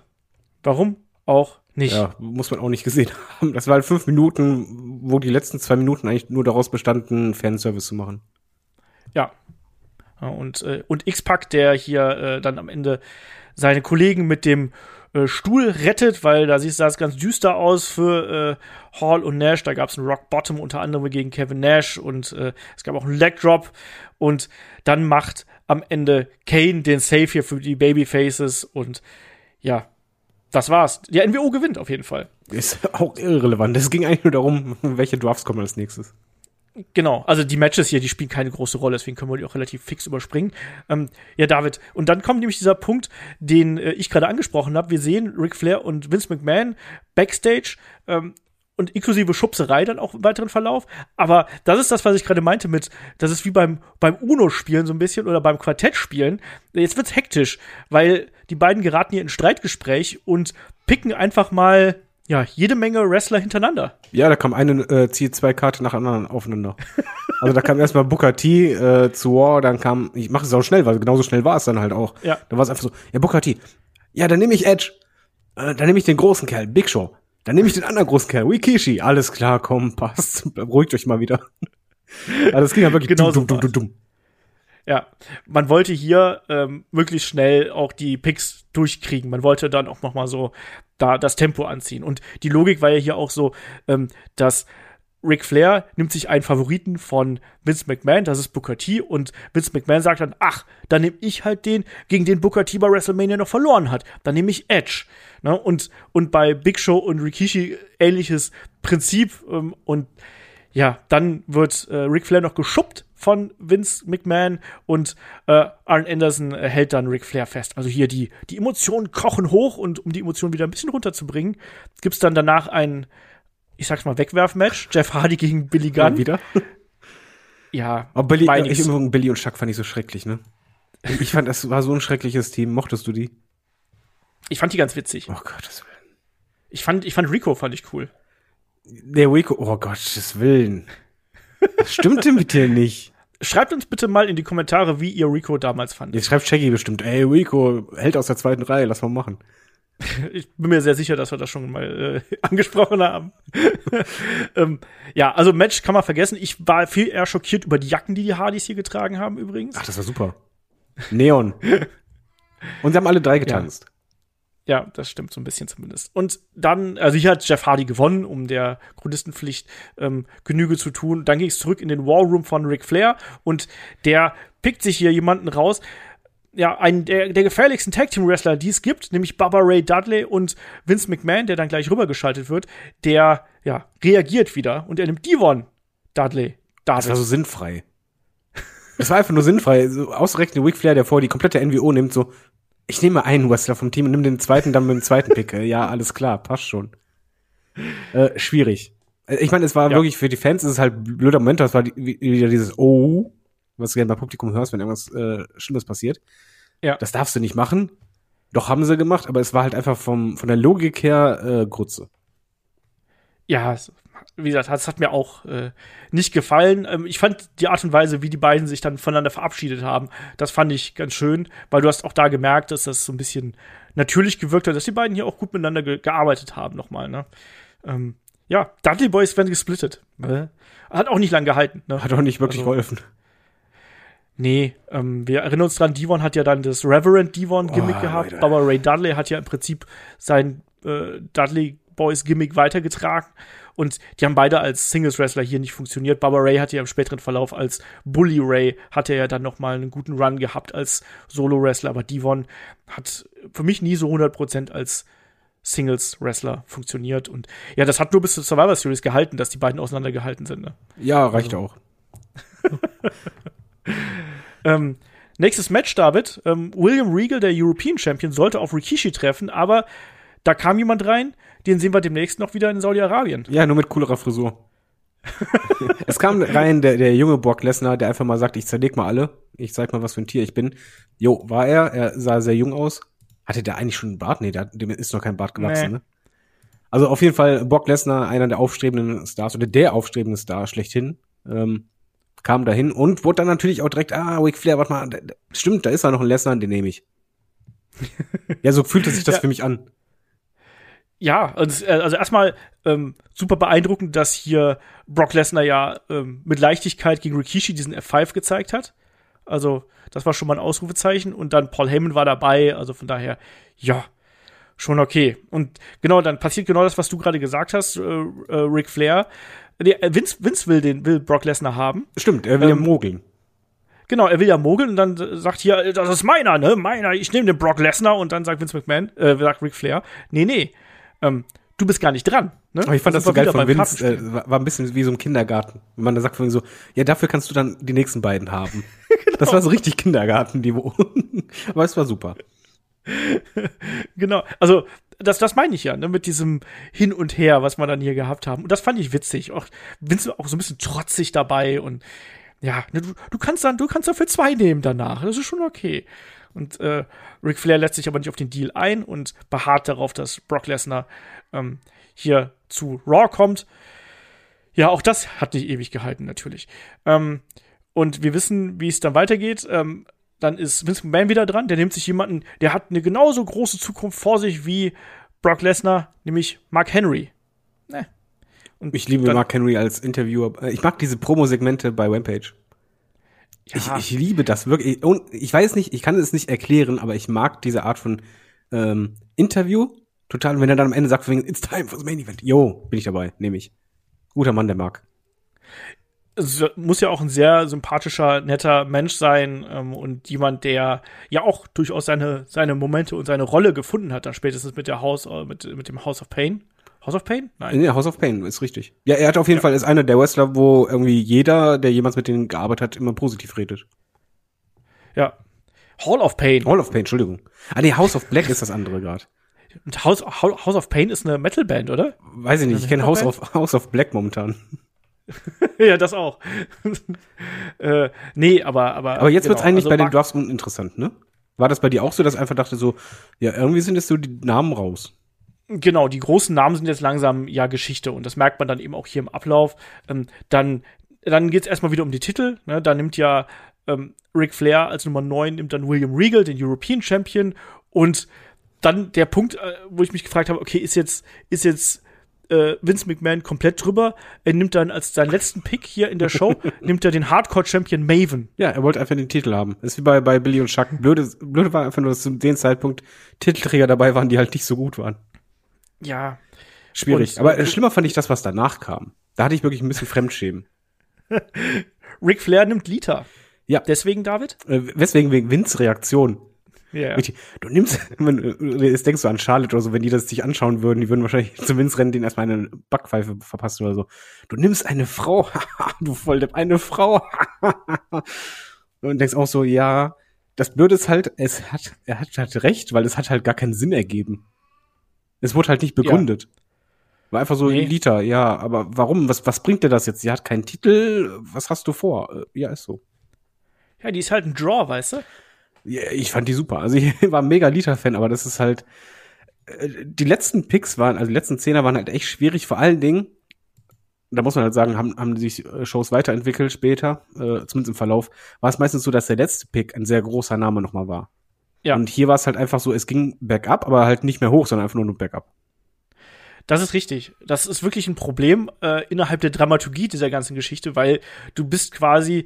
warum auch nicht. Ja, muss man auch nicht gesehen [laughs] haben. Das war halt fünf Minuten, wo die letzten zwei Minuten eigentlich nur daraus bestanden, Fanservice zu machen. Ja. Und, äh, und X-Pac, der hier äh, dann am Ende seine Kollegen mit dem äh, Stuhl rettet, weil da sieht es ganz düster aus für äh, Hall und Nash. Da gab es einen Rock Bottom unter anderem gegen Kevin Nash und äh, es gab auch einen Leg Drop. Und dann macht am Ende Kane den Save hier für die Babyfaces und ja, das war's. Die NWO gewinnt auf jeden Fall. Ist auch irrelevant. Es ging eigentlich nur darum, welche Drafts kommen als nächstes. Genau, also die Matches hier, die spielen keine große Rolle, deswegen können wir die auch relativ fix überspringen. Ähm, ja, David, und dann kommt nämlich dieser Punkt, den äh, ich gerade angesprochen habe. Wir sehen Ric Flair und Vince McMahon backstage ähm, und inklusive Schubserei dann auch im weiteren Verlauf. Aber das ist das, was ich gerade meinte mit, das ist wie beim, beim Uno-Spielen so ein bisschen oder beim Quartett-Spielen. Jetzt wird's hektisch, weil die beiden geraten hier in Streitgespräch und picken einfach mal ja, jede Menge Wrestler hintereinander. Ja, da kam eine äh, zieht zwei Karte nach anderen aufeinander. [laughs] also da kam erstmal Booker T äh, zu War, dann kam, ich mache es auch schnell, weil genauso schnell war es dann halt auch. Ja. Da war es einfach so, ja, Booker T, ja, dann nehme ich Edge, äh, dann nehme ich den großen Kerl, Big Show, dann nehme ich den anderen großen Kerl, Wikishi, alles klar, komm, passt, [laughs] beruhigt euch mal wieder. also das ging ja wirklich genau dumm, dumm, dumm, dumm. Ja, man wollte hier ähm, möglichst schnell auch die Picks durchkriegen. Man wollte dann auch noch mal so da das Tempo anziehen. Und die Logik war ja hier auch so, ähm, dass Ric Flair nimmt sich einen Favoriten von Vince McMahon, das ist Booker T, und Vince McMahon sagt dann, ach, dann nehme ich halt den, gegen den Booker T bei WrestleMania noch verloren hat. Dann nehme ich Edge. Ne? Und, und bei Big Show und Rikishi ähnliches Prinzip. Ähm, und ja, dann wird äh, Ric Flair noch geschubbt von Vince McMahon und äh, Arn Anderson hält dann Ric Flair fest. Also hier die, die Emotionen kochen hoch und um die Emotionen wieder ein bisschen runterzubringen, gibt's dann danach ein, ich sag's mal, Wegwerfmatch. Jeff Hardy gegen Billy Gunn. Ja, wieder? [laughs] Ja, Aber Billy, äh, ich, Billy und Chuck fand ich so schrecklich, ne? Ich fand, das war so ein schreckliches Team. Mochtest du die? Ich fand die ganz witzig. Oh Gottes Willen. Ich fand, ich fand Rico fand ich cool. Der Rico, oh Gottes Willen. Das stimmte mit dir nicht. Schreibt uns bitte mal in die Kommentare, wie ihr Rico damals fandet. Jetzt schreibt Shaggy bestimmt, ey, Rico, hält aus der zweiten Reihe, lass mal machen. [laughs] Ich bin mir sehr sicher, dass wir das schon mal äh, [laughs] angesprochen haben. [laughs] ähm, ja, also Match kann man vergessen. Ich war viel eher schockiert über die Jacken, die die Hardys hier getragen haben übrigens. Ach, das war super. Neon. Und sie haben alle drei getanzt. Ja. Ja, das stimmt so ein bisschen zumindest. Und dann, also hier hat Jeff Hardy gewonnen, um der Chronistenpflicht ähm, Genüge zu tun. Dann ging es zurück in den War Room von Ric Flair und der pickt sich hier jemanden raus, ja, einen der, der gefährlichsten Tag Team Wrestler, die es gibt, nämlich Baba Ray Dudley und Vince McMahon, der dann gleich rübergeschaltet wird, der ja reagiert wieder und er nimmt Devon Dudley. David. Das war so sinnfrei. Das war einfach nur sinnfrei. So ausgerechnet Ric Flair, der vor die komplette NWO nimmt, so, ich nehme einen Wrestler vom Team und nehme den zweiten dann mit dem zweiten Pick. ja, alles klar, passt schon. Äh, schwierig. Äh, ich meine, es war ja. wirklich für die Fans, es ist halt ein blöder Moment, das war die, wieder dieses Oh, was du gerne beim Publikum hörst, wenn irgendwas äh, Schlimmes passiert. Ja. Das darfst du nicht machen. Doch haben sie gemacht, aber es war halt einfach vom, von der Logik her äh, Grütze. Ja, wie gesagt, das hat mir auch äh, nicht gefallen. Ähm, ich fand die Art und Weise, wie die beiden sich dann voneinander verabschiedet haben, das fand ich ganz schön, weil du hast auch da gemerkt, dass das so ein bisschen natürlich gewirkt hat, dass die beiden hier auch gut miteinander ge gearbeitet haben nochmal. Ne? Ähm, ja, Dudley Boys werden gesplittet. Äh, hat auch nicht lang gehalten. Ne? Hat auch nicht wirklich also, geholfen. Nee, ähm, wir erinnern uns dran, Devon hat ja dann das Reverend Devon-Gimmick oh, gehabt, Leute. aber Ray Dudley hat ja im Prinzip sein äh, Dudley Boys Gimmick weitergetragen. Und die haben beide als Singles Wrestler hier nicht funktioniert. Baba Ray hatte ja im späteren Verlauf als Bully Ray hatte er ja dann noch mal einen guten Run gehabt als Solo Wrestler, aber Devon hat für mich nie so 100% als Singles-Wrestler funktioniert. Und ja, das hat nur bis zur Survivor Series gehalten, dass die beiden auseinandergehalten sind. Ne? Ja, reicht also. auch. [laughs] ähm, nächstes Match, David. Ähm, William Regal, der European Champion, sollte auf Rikishi treffen, aber da kam jemand rein, den sehen wir demnächst noch wieder in Saudi-Arabien. Ja, nur mit coolerer Frisur. [laughs] es kam rein der, der junge Brock Lesnar, der einfach mal sagt, ich zerleg mal alle. Ich zeig mal, was für ein Tier ich bin. Jo, war er. Er sah sehr jung aus. Hatte der eigentlich schon einen Bart? Nee, der, dem ist noch kein Bart gewachsen, nee. ne? Also auf jeden Fall Brock Lesnar, einer der aufstrebenden Stars oder der aufstrebende Star schlechthin, ähm, kam dahin und wurde dann natürlich auch direkt, ah, Ric Flair, warte mal, stimmt, da ist ja noch ein Lesnar, den nehme ich. [laughs] ja, so fühlte sich das ja. für mich an. Ja, also, also erstmal ähm, super beeindruckend, dass hier Brock Lesnar ja ähm, mit Leichtigkeit gegen Rikishi diesen F5 gezeigt hat. Also, das war schon mal ein Ausrufezeichen. Und dann Paul Heyman war dabei. Also von daher, ja, schon okay. Und genau, dann passiert genau das, was du gerade gesagt hast, äh, äh, Ric Flair. Nee, äh, Vince, Vince will den, will Brock Lesnar haben. Stimmt, er will ähm, ja mogeln. Genau, er will ja mogeln und dann sagt hier, das ist meiner, ne? Meiner, ich nehme den Brock Lesnar und dann sagt Vince McMahon, äh, sagt Ric Flair, nee, nee, ähm, du bist gar nicht dran. Ne? Aber ich fand das, das so geil von Vince, äh, war ein bisschen wie so im Kindergarten. Wenn man da sagt von so, ja, dafür kannst du dann die nächsten beiden haben. [laughs] genau. Das war so richtig Kindergarten-Niveau. [laughs] Aber es war super. genau, also das, das meine ich ja, ne, mit diesem Hin und Her, was wir dann hier gehabt haben. Und das fand ich witzig. Auch Vince auch so ein bisschen trotzig dabei und ja, ne, du, du kannst dann, du kannst dafür zwei nehmen danach. Das ist schon okay. Und äh, Ric Flair lässt sich aber nicht auf den Deal ein und beharrt darauf, dass Brock Lesnar ähm, hier zu Raw kommt. Ja, auch das hat nicht ewig gehalten, natürlich. Ähm, und wir wissen, wie es dann weitergeht. Ähm, dann ist Vince McMahon wieder dran. Der nimmt sich jemanden, der hat eine genauso große Zukunft vor sich wie Brock Lesnar, nämlich Mark Henry. Ne. Und ich liebe Mark Henry als Interviewer. Ich mag diese Promo-Segmente bei Rampage. Ja. Ich, ich liebe das wirklich. Und ich weiß nicht, ich kann es nicht erklären, aber ich mag diese Art von ähm, Interview total. Und wenn er dann am Ende sagt, it's time for the main event. Yo, bin ich dabei, nehme ich. Guter Mann, der mag. Muss ja auch ein sehr sympathischer, netter Mensch sein ähm, und jemand, der ja auch durchaus seine, seine Momente und seine Rolle gefunden hat, dann spätestens mit der House, äh, mit, mit dem House of Pain. House of Pain? Nein. Nee, House of Pain ist richtig. Ja, er hat auf jeden ja. Fall, ist einer der Wrestler, wo irgendwie jeder, der jemals mit denen gearbeitet hat, immer positiv redet. Ja. Hall of Pain. Hall of Pain, Entschuldigung. Ah, nee, House of Black ist das andere gerade. House, House of Pain ist eine Metalband, oder? Weiß ich nicht, ich kenne House of, House of Black momentan. [laughs] ja, das auch. [laughs] äh, nee, aber, aber. Aber jetzt genau, wird's eigentlich also bei den Drafts uninteressant, ne? War das bei dir auch so, dass einfach dachte so, ja, irgendwie sind jetzt so die Namen raus? Genau, die großen Namen sind jetzt langsam ja Geschichte und das merkt man dann eben auch hier im Ablauf. Ähm, dann dann geht's erstmal wieder um die Titel. Ne? Da nimmt ja ähm, Ric Flair als Nummer 9 nimmt dann William Regal, den European Champion und dann der Punkt, äh, wo ich mich gefragt habe, okay, ist jetzt ist jetzt äh, Vince McMahon komplett drüber. Er nimmt dann als seinen letzten Pick hier in der Show, [laughs] nimmt er den Hardcore-Champion Maven. Ja, er wollte einfach den Titel haben. Das ist wie bei, bei Billy und Chuck. Blöde, blöde war einfach nur, dass zu dem Zeitpunkt Titelträger dabei waren, die halt nicht so gut waren ja. Schwierig. Und, Aber äh, schlimmer fand ich das, was danach kam. Da hatte ich wirklich ein bisschen Fremdschämen. [laughs] Ric Flair nimmt Lita. Ja. Deswegen, David? Äh, weswegen wegen Vince Reaktion. Ja. Du nimmst, [laughs] jetzt denkst du an Charlotte oder so, wenn die das sich anschauen würden, die würden wahrscheinlich [laughs] zu Vince rennen, den erstmal eine Backpfeife verpassen oder so. Du nimmst eine Frau, [laughs] du Volldepp, eine Frau. und denkst auch so, ja, das Blöde ist halt, es hat, er hat halt recht, weil es hat halt gar keinen Sinn ergeben. Es wurde halt nicht begründet. Ja. War einfach so, nee. Lita, ja, aber warum? Was, was bringt dir das jetzt? Sie hat keinen Titel. Was hast du vor? Ja, ist so. Ja, die ist halt ein Draw, weißt du? Ich fand die super. Also ich [laughs] war mega Lita-Fan, aber das ist halt. Äh, die letzten Picks waren, also die letzten Zehner waren halt echt schwierig. Vor allen Dingen, da muss man halt sagen, haben, haben sich äh, Shows weiterentwickelt später, äh, zumindest im Verlauf, war es meistens so, dass der letzte Pick ein sehr großer Name nochmal war. Ja. Und hier war es halt einfach so, es ging bergab, aber halt nicht mehr hoch, sondern einfach nur nur bergab. Das ist richtig. Das ist wirklich ein Problem äh, innerhalb der Dramaturgie dieser ganzen Geschichte, weil du bist quasi,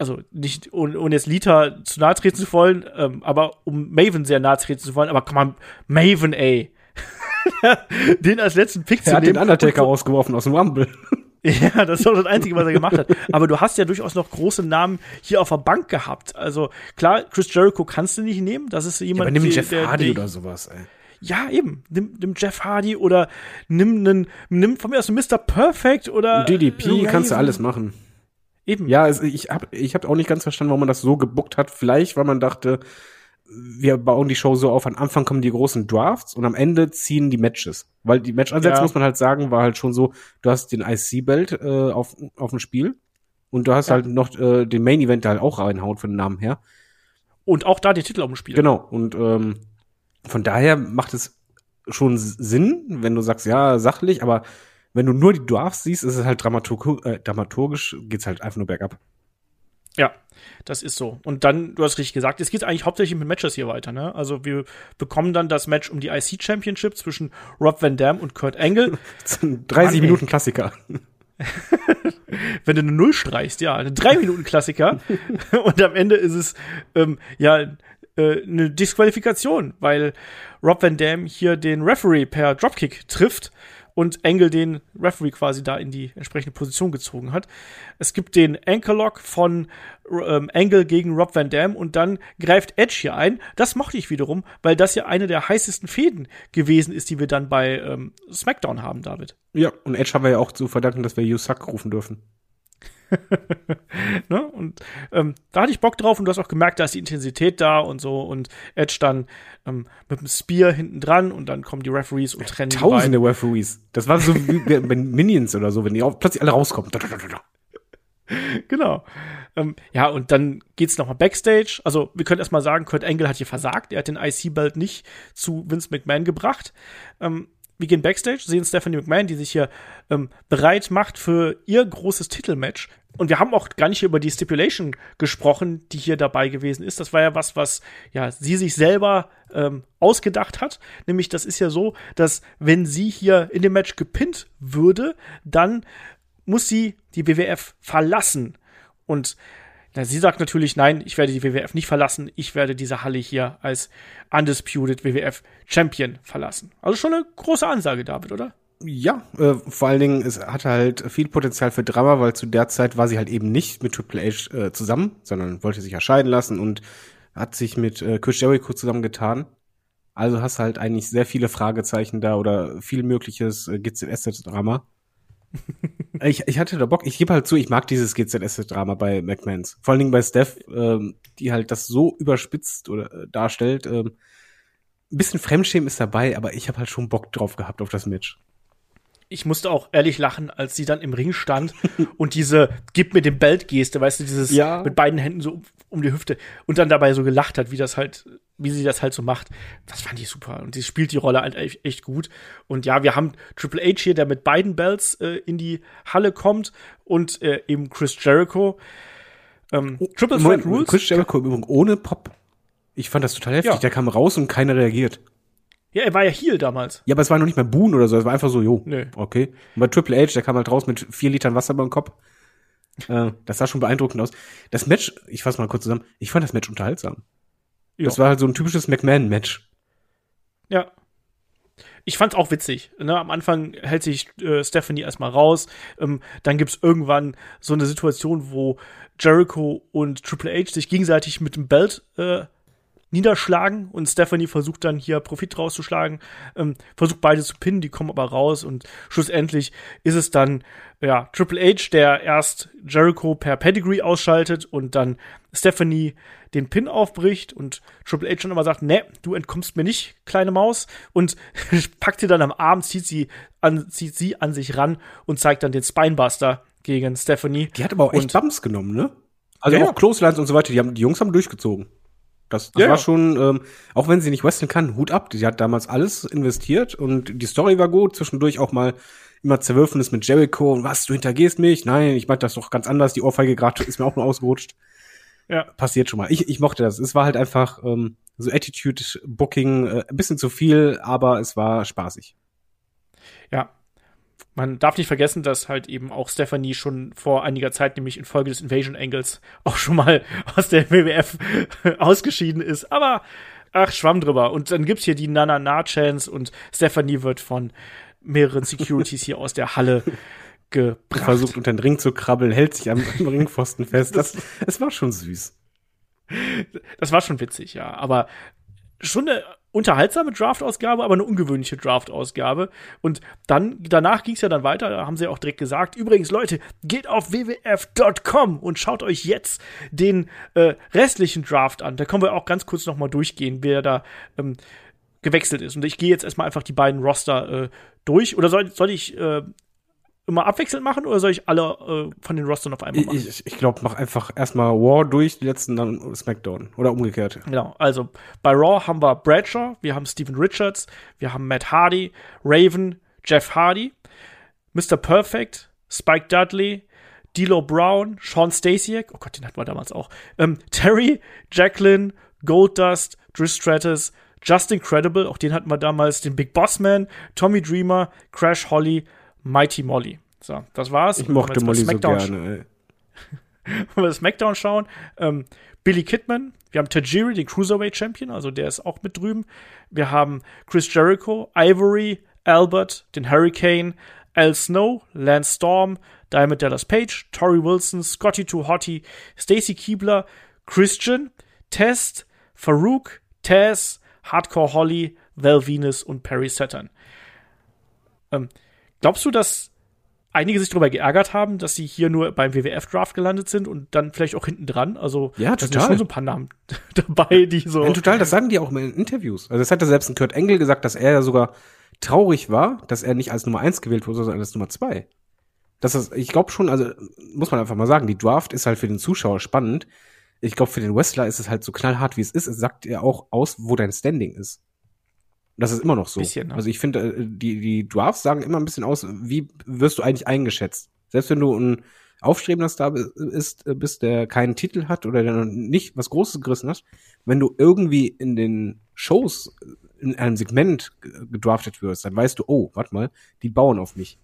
also nicht, ohne, ohne jetzt Lita zu nahe treten zu wollen, ähm, aber um Maven sehr nahe treten zu wollen, aber komm mal, Maven, ey. [laughs] den als letzten Pick er zu nehmen. Er hat den Undertaker rausgeworfen aus dem Rumble. [laughs] Ja, das ist doch das Einzige, was er gemacht hat. Aber du hast ja durchaus noch große Namen hier auf der Bank gehabt. Also klar, Chris Jericho kannst du nicht nehmen. Das ist jemand, ja, aber nimm Jeff der, Hardy der, oder sowas, ey. ja, eben, nimm, nimm Jeff Hardy oder nimm einen, nimm von mir aus Mr. Perfect oder. DDP kannst du alles machen. Eben. Ja, es, ich habe ich hab auch nicht ganz verstanden, warum man das so gebuckt hat. Vielleicht, weil man dachte, wir bauen die Show so auf, am Anfang kommen die großen Drafts und am Ende ziehen die Matches. Weil die Match-Ansätze, Ja. muss man halt sagen, war halt schon so, du hast den IC-Belt äh, auf, auf dem Spiel und du hast Ja. halt noch äh, den Main-Event, der halt auch reinhaut von den Namen her. Und auch da die Titel auf dem Spiel. Genau. Und ähm, von daher macht es schon Sinn, wenn du sagst, ja, sachlich, aber wenn du nur die Drafts siehst, ist es halt dramaturg äh, dramaturgisch, geht's halt einfach nur bergab. Ja, das ist so. Und dann, du hast richtig gesagt, es geht eigentlich hauptsächlich mit Matches hier weiter, ne? Also wir bekommen dann das Match um die IC Championship zwischen Rob Van Dam und Kurt Angle. [laughs] 30 Mann. Minuten Klassiker. [laughs] Wenn du eine Null streichst, ja, eine drei Minuten Klassiker. [laughs] und am Ende ist es ähm, ja äh, eine Disqualifikation, weil Rob Van Dam hier den Referee per Dropkick trifft und Angle den Referee quasi da in die entsprechende Position gezogen hat. Es gibt den Anchor-Lock von ähm, Angle gegen Rob Van Dam und dann greift Edge hier ein. Das mochte ich wiederum, weil das ja eine der heißesten Fäden gewesen ist, die wir dann bei ähm, SmackDown haben, David. Ja, und Edge haben wir ja auch zu verdanken, dass wir You Suck rufen dürfen. [laughs] Ne? Und ähm, da hatte ich Bock drauf und du hast auch gemerkt, da ist die Intensität da und so und Edge dann ähm, mit dem Spear hinten dran und dann kommen die Referees und trennen. Tausende Referees. Das war so wie bei Minions oder so, wenn die auch plötzlich alle rauskommen. [laughs] Genau. Ähm, ja, und dann geht's nochmal Backstage. Also, wir können erstmal sagen, Kurt Angle hat hier versagt. Er hat den IC-Belt nicht zu Vince McMahon gebracht. Ähm, wir gehen Backstage, sehen Stephanie McMahon, die sich hier ähm, bereit macht für ihr großes Titelmatch. Und wir haben auch gar nicht über die Stipulation gesprochen, die hier dabei gewesen ist. Das war ja was, was ja sie sich selber ähm, ausgedacht hat. Nämlich, das ist ja so, dass wenn sie hier in dem Match gepinnt würde, dann muss sie die WWF verlassen. Und na, sie sagt natürlich, nein, ich werde die WWF nicht verlassen. Ich werde diese Halle hier als Undisputed WWF Champion verlassen. Also schon eine große Ansage, David, oder? Ja, äh, vor allen Dingen, es hatte halt viel Potenzial für Drama, weil zu der Zeit war sie halt eben nicht mit Triple H äh, zusammen, sondern wollte sich ja scheiden lassen und hat sich mit äh, Chris Jericho zusammengetan. Also hast halt eigentlich sehr viele Fragezeichen da oder viel mögliches äh, GZS-Drama. [laughs] ich, ich hatte da Bock, ich gebe halt zu, ich mag dieses GZS-Drama bei McMahons. Vor allen Dingen bei Steph, ähm, die halt das so überspitzt oder äh, darstellt. Ähm, ein bisschen Fremdschämen ist dabei, aber ich habe halt schon Bock drauf gehabt auf das Match. Ich musste auch ehrlich lachen, als sie dann im Ring stand [laughs] und diese Gib mir den Belt-Geste, weißt du, dieses Ja. mit beiden Händen so um, die Hüfte und dann dabei so gelacht hat, wie das halt, wie sie das halt so macht. Das fand ich super. Und sie spielt die Rolle halt echt, echt gut. Und ja, wir haben Triple H hier, der mit beiden Belts äh, in die Halle kommt und äh, eben Chris Jericho. Ähm, Triple Threat Rules. Chris Jericho ohne Pop. Ich fand das total heftig. Ja. Der kam raus und keiner reagiert. Ja, er war ja Heel damals. Ja, aber es war noch nicht mal Boon oder so. Es war einfach so, jo, Nö. okay. Und bei Triple H, der kam halt raus mit vier Litern Wasser beim Kopf. Äh, das sah schon beeindruckend aus. Das Match, ich fasse mal kurz zusammen, ich fand das Match unterhaltsam. Ja. Das war halt so ein typisches McMahon-Match. Ja. Ich fand's auch witzig. Ne? Am Anfang hält sich äh, Stephanie erstmal raus. Ähm, dann gibt's irgendwann so eine Situation, wo Jericho und Triple H sich gegenseitig mit dem Belt äh, niederschlagen und Stephanie versucht dann hier Profit rauszuschlagen, ähm, versucht beide zu pinnen, die kommen aber raus und schlussendlich ist es dann ja Triple H, der erst Jericho per Pedigree ausschaltet und dann Stephanie den Pin aufbricht und Triple H dann immer sagt, ne, du entkommst mir nicht, kleine Maus und [laughs] packt sie dann am Arm, zieht sie an, zieht sie an sich ran und zeigt dann den Spinebuster gegen Stephanie. Die hat aber auch echt Und- Bums genommen, ne? Also Ja, auch. Clotheslines und so weiter, die, haben, die Jungs haben durchgezogen. Das, das Ja, war schon, ähm, auch wenn sie nicht wresteln kann, Hut ab. Die hat damals alles investiert und die Story war gut. Zwischendurch auch mal immer Zerwürfnis mit Jericho und was, du hintergehst mich? Nein, ich meinte das doch ganz anders. Die Ohrfeige gerade ist mir auch nur ausgerutscht. Ja. Passiert schon mal. Ich, ich mochte das. Es war halt einfach ähm, so Attitude-Booking, äh, ein bisschen zu viel, aber es war spaßig. Ja. Man darf nicht vergessen, dass halt eben auch Stephanie schon vor einiger Zeit, nämlich infolge des Invasion Angles, auch schon mal [laughs] aus der WWF [laughs] ausgeschieden ist. Aber ach, schwamm drüber. Und dann gibt's hier die Nana-Na-Chance und Stephanie wird von mehreren Securities hier aus der Halle [laughs] gebracht. Versucht unter den Ring zu krabbeln, hält sich am, am Ringpfosten fest. Das, es war schon süß. Das war schon witzig, ja. Aber schon eine unterhaltsame Draft-Ausgabe, aber eine ungewöhnliche Draft-Ausgabe. Und dann, danach ging es ja dann weiter, da haben sie ja auch direkt gesagt, übrigens Leute, geht auf wwf.com und schaut euch jetzt den äh, restlichen Draft an. Da können wir auch ganz kurz noch mal durchgehen, wer da ähm, gewechselt ist. Und ich gehe jetzt erstmal einfach die beiden Roster äh, durch. Oder soll, soll ich äh, immer abwechselnd machen oder soll ich alle äh, von den Rostern auf einmal machen? Ich, ich glaube, mach einfach erstmal War durch, die letzten dann SmackDown. Oder umgekehrt. Genau, also bei Raw haben wir Bradshaw, wir haben Steven Richards, wir haben Matt Hardy, Raven, Jeff Hardy, Mr. Perfect, Spike Dudley, D'Lo Brown, Sean Stasiak, oh Gott, den hatten wir damals auch, ähm, Terry, Jacqueline, Goldust, Drew Stratus, Justin Credible, auch den hatten wir damals, den Big Boss Man, Tommy Dreamer, Crash Holly, Mighty Molly. So, das war's. Ich mochte Molly so gerne. [laughs] Wenn wir SmackDown schauen, ähm, Billy Kidman, wir haben Tajiri, den Cruiserweight Champion, also der ist auch mit drüben. Wir haben Chris Jericho, Ivory, Albert, den Hurricane, Al Snow, Lance Storm, Diamond Dallas Page, Tori Wilson, Scotty Too Hottie, Stacy Kiebler, Christian, Test, Farouk, Taz, Hardcore Holly, Val Venus und Perry Saturn. Ähm, glaubst du, dass einige sich darüber geärgert haben, dass sie hier nur beim WWF-Draft gelandet sind und dann vielleicht auch hinten dran. Also ja, da sind schon so ein paar Namen [laughs] dabei, die so. Ja, total, das sagen die auch in Interviews. Also das hat ja selbst ein Kurt Engel gesagt, dass er ja sogar traurig war, dass er nicht als Nummer eins gewählt wurde, sondern als Nummer zwei. Das ist, ich glaube schon, also muss man einfach mal sagen, die Draft ist halt für den Zuschauer spannend. Ich glaube, für den Wrestler ist es halt so knallhart, wie es ist. Es sagt ja auch aus, wo dein Standing ist. Das ist immer noch so. Bisschen, ne? Also ich finde, äh, die, die Drafts sagen immer ein bisschen aus, wie wirst du eigentlich eingeschätzt? Selbst wenn du ein aufstrebender Star ist, äh, bist, der keinen Titel hat oder der noch nicht was Großes gerissen hat, wenn du irgendwie in den Shows äh, in einem Segment gedraftet wirst, dann weißt du, oh, warte mal, die bauen auf mich.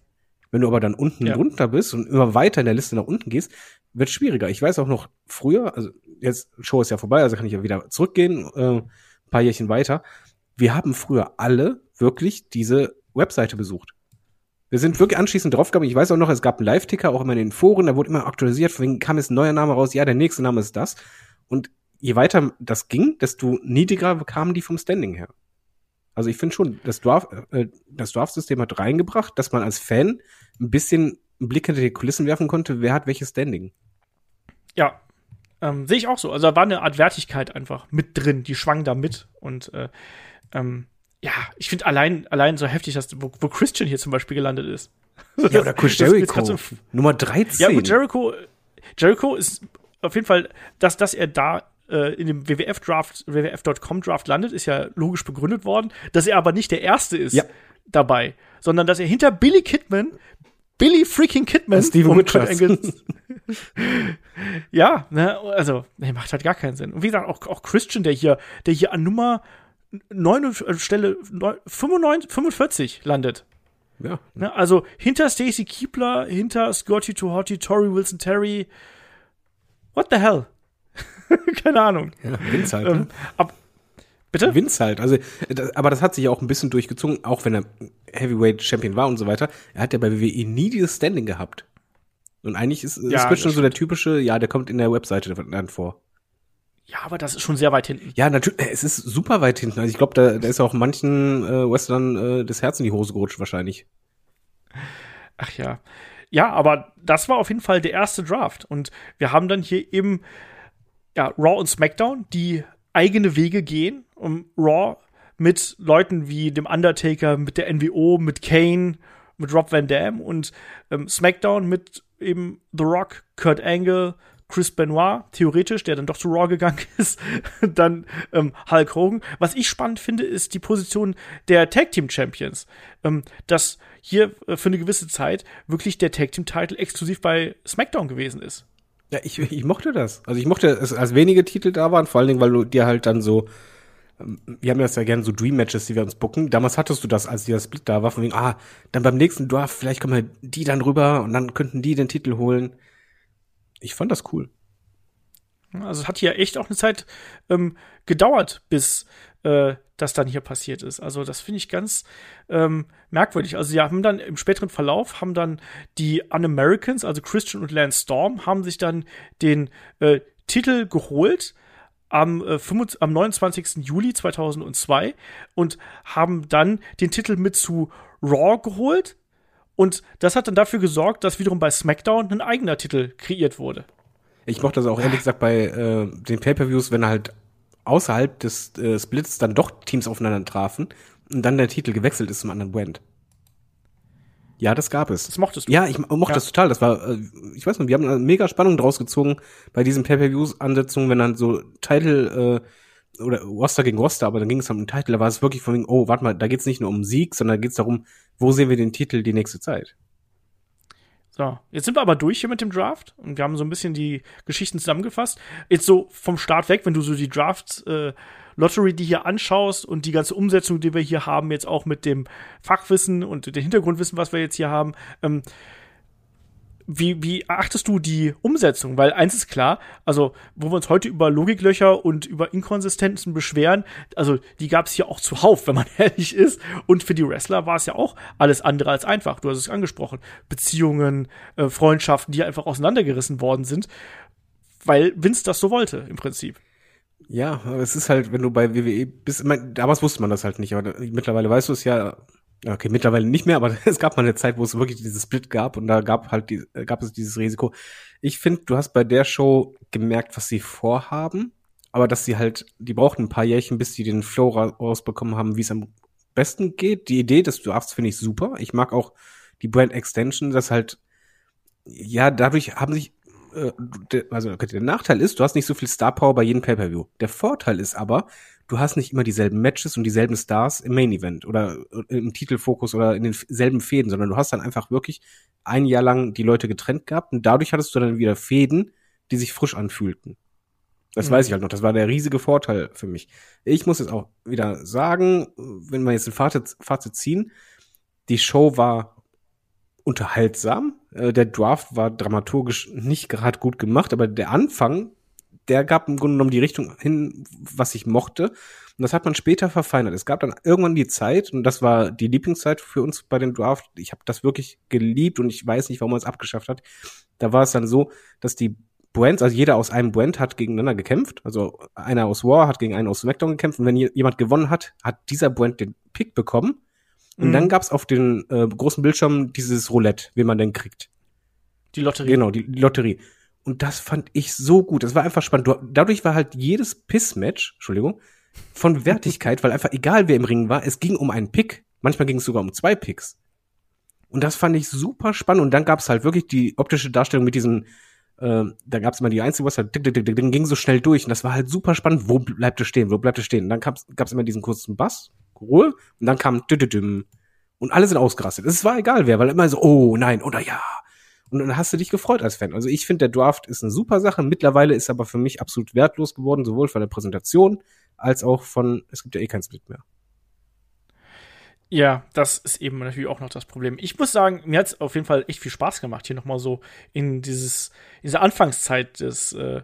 Wenn du aber dann unten ja. drunter bist und immer weiter in der Liste nach unten gehst, wird schwieriger. Ich weiß auch noch früher, also jetzt Show ist ja vorbei, also kann ich ja wieder zurückgehen, äh, paar Jährchen weiter wir haben früher alle wirklich diese Webseite besucht. Wir sind wirklich anschließend draufgegangen. Ich weiß auch noch, es gab einen Live-Ticker, auch immer in den Foren, da wurde immer aktualisiert, von kam jetzt ein neuer Name raus, ja, der nächste Name ist das. Und je weiter das ging, desto niedriger kamen die vom Standing her. Also ich finde schon, das Draft, äh, das Draft-System hat reingebracht, dass man als Fan ein bisschen einen Blick hinter die Kulissen werfen konnte, wer hat welches Standing. Ja, ähm, sehe ich auch so. Also da war eine Art Wertigkeit einfach mit drin, die schwang da mit. Und äh, ähm, ja, ich finde allein, allein so heftig, dass, wo, wo Christian hier zum Beispiel gelandet ist. [laughs] Ja, oder Chris Jericho. So, Nummer 13. Ja, gut, Jericho, Jericho ist auf jeden Fall, dass, dass er da äh, in dem WWF-Draft, WWF.com-Draft landet, ist ja logisch begründet worden, dass er aber nicht der Erste ist ja. dabei, sondern dass er hinter Billy Kidman, Billy freaking Kidman, Steven um Kurt [laughs] ja, ne, also, ne, macht halt gar keinen Sinn. Und wie gesagt, auch, auch Christian, der hier, der hier an Nummer 9, äh, Stelle 95, 45 landet. Ja. Ne, also hinter Stacy Keebler, hinter Scotty Tuhati, Tori Wilson Terry. What the hell? [laughs] Keine Ahnung. Ja, Vince halt. Ähm, ne? ab, bitte? Vince halt. Also, das, aber das hat sich auch ein bisschen durchgezogen, auch wenn er Heavyweight Champion war und so weiter. Er hat ja bei WWE nie dieses Standing gehabt. Und eigentlich ist, ja, ist schon so der typische, ja, der kommt in der Webseite dann vor. Ja, aber das ist schon sehr weit hinten. Ja, natürlich, es ist super weit hinten. Also ich glaube, da, da ist auch manchen äh, Western äh, das Herz in die Hose gerutscht wahrscheinlich. Ach ja. Ja, aber das war auf jeden Fall der erste Draft. Und wir haben dann hier eben ja, Raw und SmackDown, die eigene Wege gehen. Um Raw mit Leuten wie dem Undertaker, mit der NWO, mit Kane, mit Rob Van Dam und ähm, SmackDown mit eben The Rock, Kurt Angle, Chris Benoit, theoretisch, der dann doch zu Raw gegangen [laughs] ist, dann ähm, Hulk Hogan. Was ich spannend finde, ist die Position der Tag Team Champions. Ähm, dass hier äh, für eine gewisse Zeit wirklich der Tag Team Title exklusiv bei SmackDown gewesen ist. Ja, ich, ich mochte das. Also ich mochte es, als wenige Titel da waren, vor allen Dingen, weil du dir halt dann so, ähm, wir haben das ja gerne so Dream Matches, die wir uns bucken. Damals hattest du das, als dieser Split da war, von wegen, ah, dann beim nächsten Draft, vielleicht kommen halt die dann rüber und dann könnten die den Titel holen ich fand das cool. Also es hat hier echt auch eine Zeit ähm, gedauert, bis äh, das dann hier passiert ist. Also das finde ich ganz ähm, merkwürdig. Also sie haben dann im späteren Verlauf haben dann die Un-Americans, also Christian und Lance Storm, haben sich dann den äh, Titel geholt, am, äh, 25, am 29. Juli 2002 und haben dann den Titel mit zu Raw geholt. Und das hat dann dafür gesorgt, dass wiederum bei SmackDown ein eigener Titel kreiert wurde. Ich mochte das auch ehrlich gesagt bei äh, den Pay-Per-Views, wenn halt außerhalb des äh, Splits dann doch Teams aufeinander trafen und dann der Titel gewechselt ist zum anderen Brand. Ja, das gab es. Das mochtest du. Ja, ich mochte Ja. das total. Das war, äh, ich weiß nicht, wir haben eine mega Spannung draus gezogen bei diesen Pay-Per-Views-Ansetzungen, wenn dann so Title äh, oder Roster gegen Roster, aber dann ging es um den Titel, da war es wirklich von wegen, oh, warte mal, da geht's nicht nur um Sieg, sondern da geht's darum, wo sehen wir den Titel die nächste Zeit. So, jetzt sind wir aber durch hier mit dem Draft und wir haben so ein bisschen die Geschichten zusammengefasst. Jetzt so vom Start weg, wenn du so die Draft äh, Lottery, die hier anschaust und die ganze Umsetzung, die wir hier haben, jetzt auch mit dem Fachwissen und dem Hintergrundwissen, was wir jetzt hier haben, ähm, wie, wie achtest du die Umsetzung? Weil eins ist klar, also wo wir uns heute über Logiklöcher und über Inkonsistenzen beschweren, also die gab es hier auch zuhauf, wenn man [laughs] ehrlich ist. Und für die Wrestler war es ja auch alles andere als einfach. Du hast es angesprochen. Beziehungen, äh, Freundschaften, die einfach auseinandergerissen worden sind, weil Vince das so wollte, im Prinzip. Ja, aber es ist halt, wenn du bei WWE bist, ich mein, damals wusste man das halt nicht, aber mittlerweile weißt du es ja, okay, mittlerweile nicht mehr, aber [laughs] es gab mal eine Zeit, wo es wirklich dieses Split gab und da gab halt die, gab es dieses Risiko. Ich finde, du hast bei der Show gemerkt, was sie vorhaben, aber dass sie halt, die brauchten ein paar Jährchen, bis sie den Flow ra rausbekommen haben, wie es am besten geht. Die Idee des Drafts finde ich super. Ich mag auch die Brand Extension, das halt, ja, dadurch haben sich äh, also der Nachteil ist, du hast nicht so viel Star Power bei jedem Pay-per-View. Der Vorteil ist aber, du hast nicht immer dieselben Matches und dieselben Stars im Main Event oder im Titelfokus oder in denselben Fäden, sondern du hast dann einfach wirklich ein Jahr lang die Leute getrennt gehabt und dadurch hattest du dann wieder Fäden, die sich frisch anfühlten. Das Mhm. weiß ich halt noch. Das war der riesige Vorteil für mich. Ich muss jetzt auch wieder sagen, wenn wir jetzt ein Fazit, Fazit ziehen, die Show war unterhaltsam. Äh, Der Draft war dramaturgisch nicht gerade gut gemacht, aber der Anfang, der gab im Grunde genommen die Richtung hin, was ich mochte. Und das hat man später verfeinert. Es gab dann irgendwann die Zeit, und das war die Lieblingszeit für uns bei dem Draft. Ich habe das wirklich geliebt und ich weiß nicht, warum man es abgeschafft hat. Da war es dann so, dass die Brands, also jeder aus einem Brand hat gegeneinander gekämpft. Also einer aus War hat gegen einen aus SmackDown gekämpft. Und wenn je- jemand gewonnen hat, hat dieser Brand den Pick bekommen. Und Mhm. dann gab's auf den äh, großen Bildschirm dieses Roulette, wen man denn kriegt. Die Lotterie. Genau, die, die Lotterie. Und das fand ich so gut. Das war einfach spannend. Du, dadurch war halt jedes Piss-Match, Entschuldigung, von [laughs] Wertigkeit, weil einfach egal wer im Ring war, es ging um einen Pick. Manchmal ging es sogar um zwei Picks. Und das fand ich super spannend. Und dann gab's halt wirklich die optische Darstellung mit diesen, äh, da gab's immer die einzige, was halt dick, dick, dick, dick, dick, ging so schnell durch. Und das war halt super spannend. Wo bleibt es stehen? Wo bleibt es stehen? Und dann gab's, gab's immer diesen kurzen Bass, Ruhe. Und dann kam. Und alle sind ausgerastet. Es war egal wer, weil immer so, oh nein, oder ja. Und dann hast du dich gefreut als Fan. Also ich finde, der Draft ist eine super Sache. Mittlerweile ist aber für mich absolut wertlos geworden, sowohl von der Präsentation als auch von, es gibt ja eh keinen Split mehr. Ja, das ist eben natürlich auch noch das Problem. Ich muss sagen, mir hat's auf jeden Fall echt viel Spaß gemacht, hier nochmal so in dieses, in diese Anfangszeit des äh,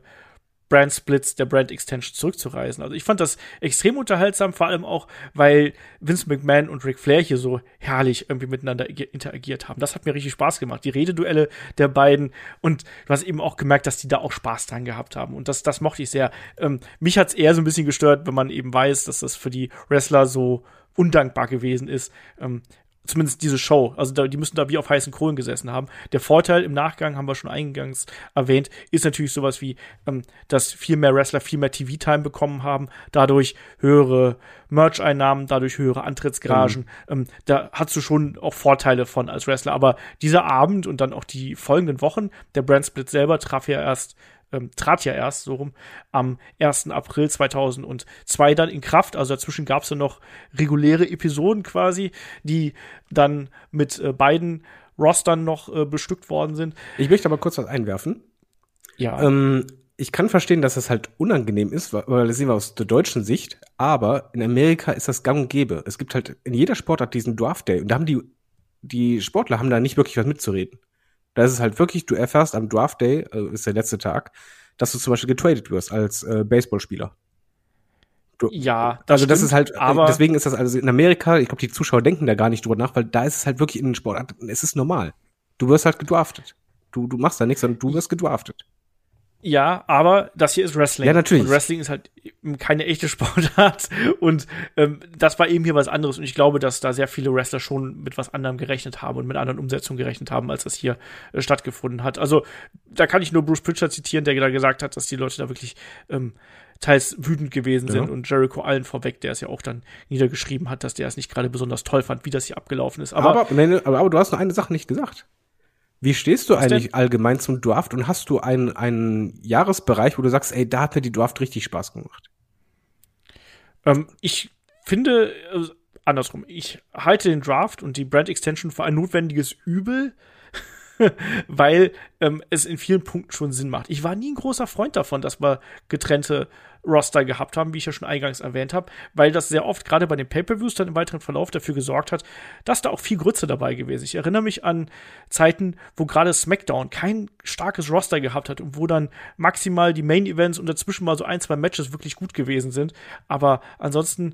Brand Splits, der Brand Extension zurückzureisen. Also ich fand das extrem unterhaltsam, vor allem auch, weil Vince McMahon und Ric Flair hier so herrlich irgendwie miteinander interagiert haben. Das hat mir richtig Spaß gemacht. Die Rededuelle der beiden und du hast eben auch gemerkt, dass die da auch Spaß dran gehabt haben. Und das, das mochte ich sehr. Ähm, mich hat's eher so ein bisschen gestört, wenn man eben weiß, dass das für die Wrestler so undankbar gewesen ist. Ähm, zumindest diese Show. Also da, die müssen da wie auf heißen Kohlen gesessen haben. Der Vorteil im Nachgang, haben wir schon eingangs erwähnt, ist natürlich sowas wie, ähm, dass viel mehr Wrestler viel mehr TV-Time bekommen haben, dadurch höhere Merch-Einnahmen, dadurch höhere Antrittsgaragen. Ähm, da hast du schon auch Vorteile von als Wrestler. Aber dieser Abend und dann auch die folgenden Wochen, der Brand Split selber traf ja erst ähm, trat ja erst so rum am 1. April 2002 dann in Kraft. Also dazwischen gab es ja noch reguläre Episoden quasi, die dann mit äh, beiden Rostern noch äh, bestückt worden sind. Ich möchte aber kurz was einwerfen. Ja. Ähm, ich kann verstehen, dass das halt unangenehm ist, weil, das sehen wir aus der deutschen Sicht, aber in Amerika ist das gang und gäbe. Es gibt halt in jeder Sportart diesen Draft Day und da haben die, die Sportler haben da nicht wirklich was mitzureden. Da ist es halt wirklich, du erfährst am Draft Day, äh, ist der letzte Tag, dass du zum Beispiel getradet wirst als äh, Baseballspieler. Du, ja, also das stimmt, ist halt, aber deswegen ist das also in Amerika, ich glaube, die Zuschauer denken da gar nicht drüber nach, weil da ist es halt wirklich in den Sportarten, es ist normal. Du wirst halt gedraftet. Du, du machst da nichts, sondern du wirst gedraftet. Ja, aber das hier ist Wrestling. Ja, natürlich. Und Wrestling ist halt keine echte Sportart. [laughs] Und ähm, das war eben hier was anderes. Und ich glaube, dass da sehr viele Wrestler schon mit was anderem gerechnet haben und mit anderen Umsetzungen gerechnet haben, als das hier äh, stattgefunden hat. Also da kann ich nur Bruce Pritchard zitieren, der da gesagt hat, dass die Leute da wirklich ähm, teils wütend gewesen sind. Ja. Und Jericho allen vorweg, der es ja auch dann niedergeschrieben hat, dass der es nicht gerade besonders toll fand, wie das hier abgelaufen ist. Aber, Aber, aber, aber du hast noch eine Sache nicht gesagt. Wie stehst du Was eigentlich denn? allgemein zum Draft und hast du einen, einen Jahresbereich, wo du sagst, ey, da hat mir die Draft richtig Spaß gemacht? Ähm, ich finde, äh, andersrum, ich halte den Draft und die Brand Extension für ein notwendiges Übel, [laughs] weil ähm, es in vielen Punkten schon Sinn macht. Ich war nie ein großer Freund davon, dass wir getrennte Roster gehabt haben, wie ich ja schon eingangs erwähnt habe, weil das sehr oft gerade bei den Pay-per-Views dann im weiteren Verlauf dafür gesorgt hat, dass da auch viel Grütze dabei gewesen ist. Ich erinnere mich an Zeiten, wo gerade SmackDown kein starkes Roster gehabt hat und wo dann maximal die Main-Events und dazwischen mal so ein, zwei Matches wirklich gut gewesen sind, aber ansonsten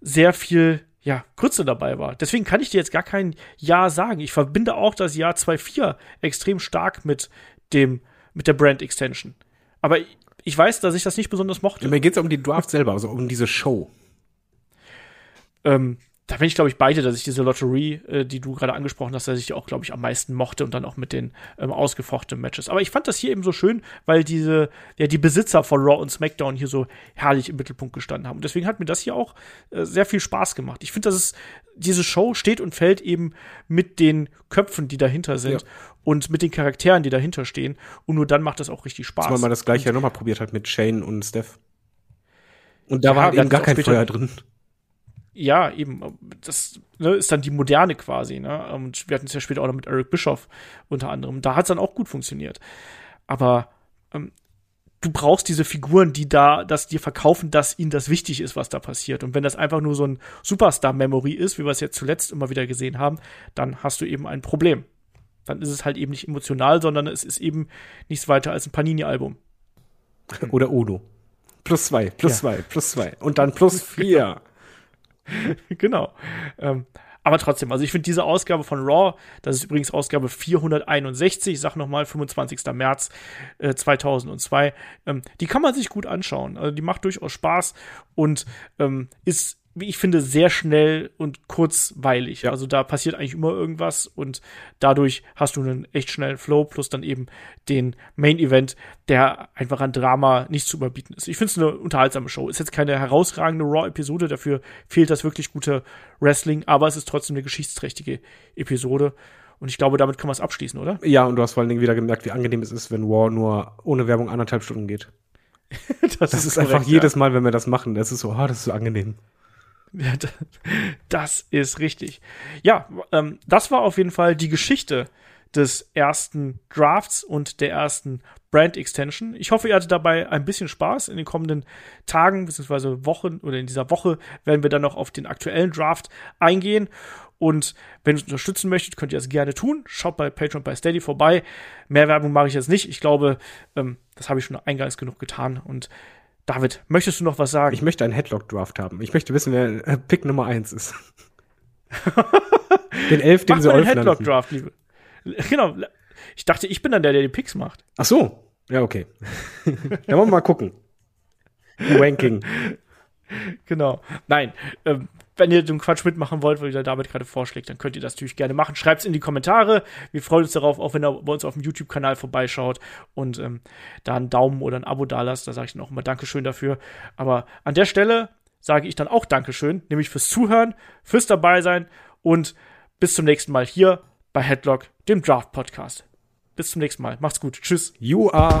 sehr viel ja, Grütze dabei war. Deswegen kann ich dir jetzt gar kein Ja sagen. Ich verbinde auch das Jahr 2.4 extrem stark mit dem, mit der Brand Extension. Aber ich- weiß, dass ich das nicht besonders mochte. Mir geht's um die Draft selber, also um diese Show. Ähm, da bin ich, glaube ich, beide, dass ich diese Lotterie, äh, die du gerade angesprochen hast, dass ich die auch, glaube ich, am meisten mochte und dann auch mit den ähm, ausgefochtenen Matches. Aber ich fand das hier eben so schön, weil diese, ja, die Besitzer von Raw und SmackDown hier so herrlich im Mittelpunkt gestanden haben. Und deswegen hat mir das hier auch äh, sehr viel Spaß gemacht. Ich finde, dass es, diese Show steht und fällt eben mit den Köpfen, die dahinter sind Ja. und mit den Charakteren, die dahinter stehen. Und nur dann macht das auch richtig Spaß. Dass man das gleiche ja nochmal probiert hat mit Shane und Steph. Und da Ja, war halt eben gar kein Feuer drin. Ja, eben, das ne, ist dann die moderne quasi, ne? Und wir hatten es ja später auch noch mit Eric Bischoff unter anderem. Da hat es dann auch gut funktioniert. Aber ähm, du brauchst diese Figuren, die da, das dir verkaufen, dass ihnen das wichtig ist, was da passiert. Und wenn das einfach nur so ein Superstar-Memory ist, wie wir es jetzt zuletzt immer wieder gesehen haben, dann hast du eben ein Problem. Dann ist es halt eben nicht emotional, sondern es ist eben nichts weiter als ein Panini-Album. Oder Uno. Plus zwei, plus Ja. zwei, plus zwei. Und dann plus [laughs] vier. [laughs] genau. Ähm, aber trotzdem, also ich finde diese Ausgabe von Raw, das ist übrigens Ausgabe 461, ich sag nochmal, 25. März äh, 2002, ähm, die kann man sich gut anschauen. Also die macht durchaus Spaß und ähm, ist, wie ich finde, sehr schnell und kurzweilig. Ja. Also da passiert eigentlich immer irgendwas und dadurch hast du einen echt schnellen Flow plus dann eben den Main Event, der einfach an Drama nicht zu überbieten ist. Ich finde es eine unterhaltsame Show. Ist jetzt keine herausragende Raw-Episode, dafür fehlt das wirklich gute Wrestling, aber es ist trotzdem eine geschichtsträchtige Episode. Und ich glaube, damit kann man es abschließen, oder? Ja, und du hast vor allen Dingen wieder gemerkt, wie angenehm es ist, wenn War nur ohne Werbung anderthalb Stunden geht. [laughs] Das, ist, korrekt, einfach ja. jedes Mal, wenn wir das machen, das ist so, ah, das ist so angenehm. Ja, [laughs] da- das ist richtig. Ja, ähm, das war auf jeden Fall die Geschichte des ersten Drafts und der ersten Brand Extension. Ich hoffe, ihr hattet dabei ein bisschen Spaß. In den kommenden Tagen bzw. Wochen oder in dieser Woche werden wir dann noch auf den aktuellen Draft eingehen. Und wenn ihr uns unterstützen möchtet, könnt ihr das gerne tun. Schaut bei Patreon bei Steady vorbei. Mehr Werbung mache ich jetzt nicht. Ich glaube, ähm, das habe ich schon eingangs genug getan. Und David, möchtest du noch was sagen? Ich möchte einen Headlock-Draft haben. Ich möchte wissen, wer äh, Pick Nummer eins ist. [laughs] den elf, den Mach sie mal den. Headlock-Draft, liebe. Genau. Ich dachte, ich bin dann der, der die Picks macht. Ach so. Ja, okay. Dann wollen wir mal gucken. [laughs] Ranking. Genau. Nein. Ähm, wenn ihr den Quatsch mitmachen wollt, weil der David gerade vorschlägt, dann könnt ihr das natürlich gerne machen. Schreibt es in die Kommentare. Wir freuen uns darauf, auch wenn ihr bei uns auf dem YouTube-Kanal vorbeischaut und ähm, da einen Daumen oder ein Abo dalasst. Da sage ich dann auch immer Dankeschön dafür. Aber an der Stelle sage ich dann auch Dankeschön, nämlich fürs Zuhören, fürs Dabeisein und bis zum nächsten Mal hier bei Headlock, dem Draft-Podcast. Bis zum nächsten Mal. Macht's gut. Tschüss. You are.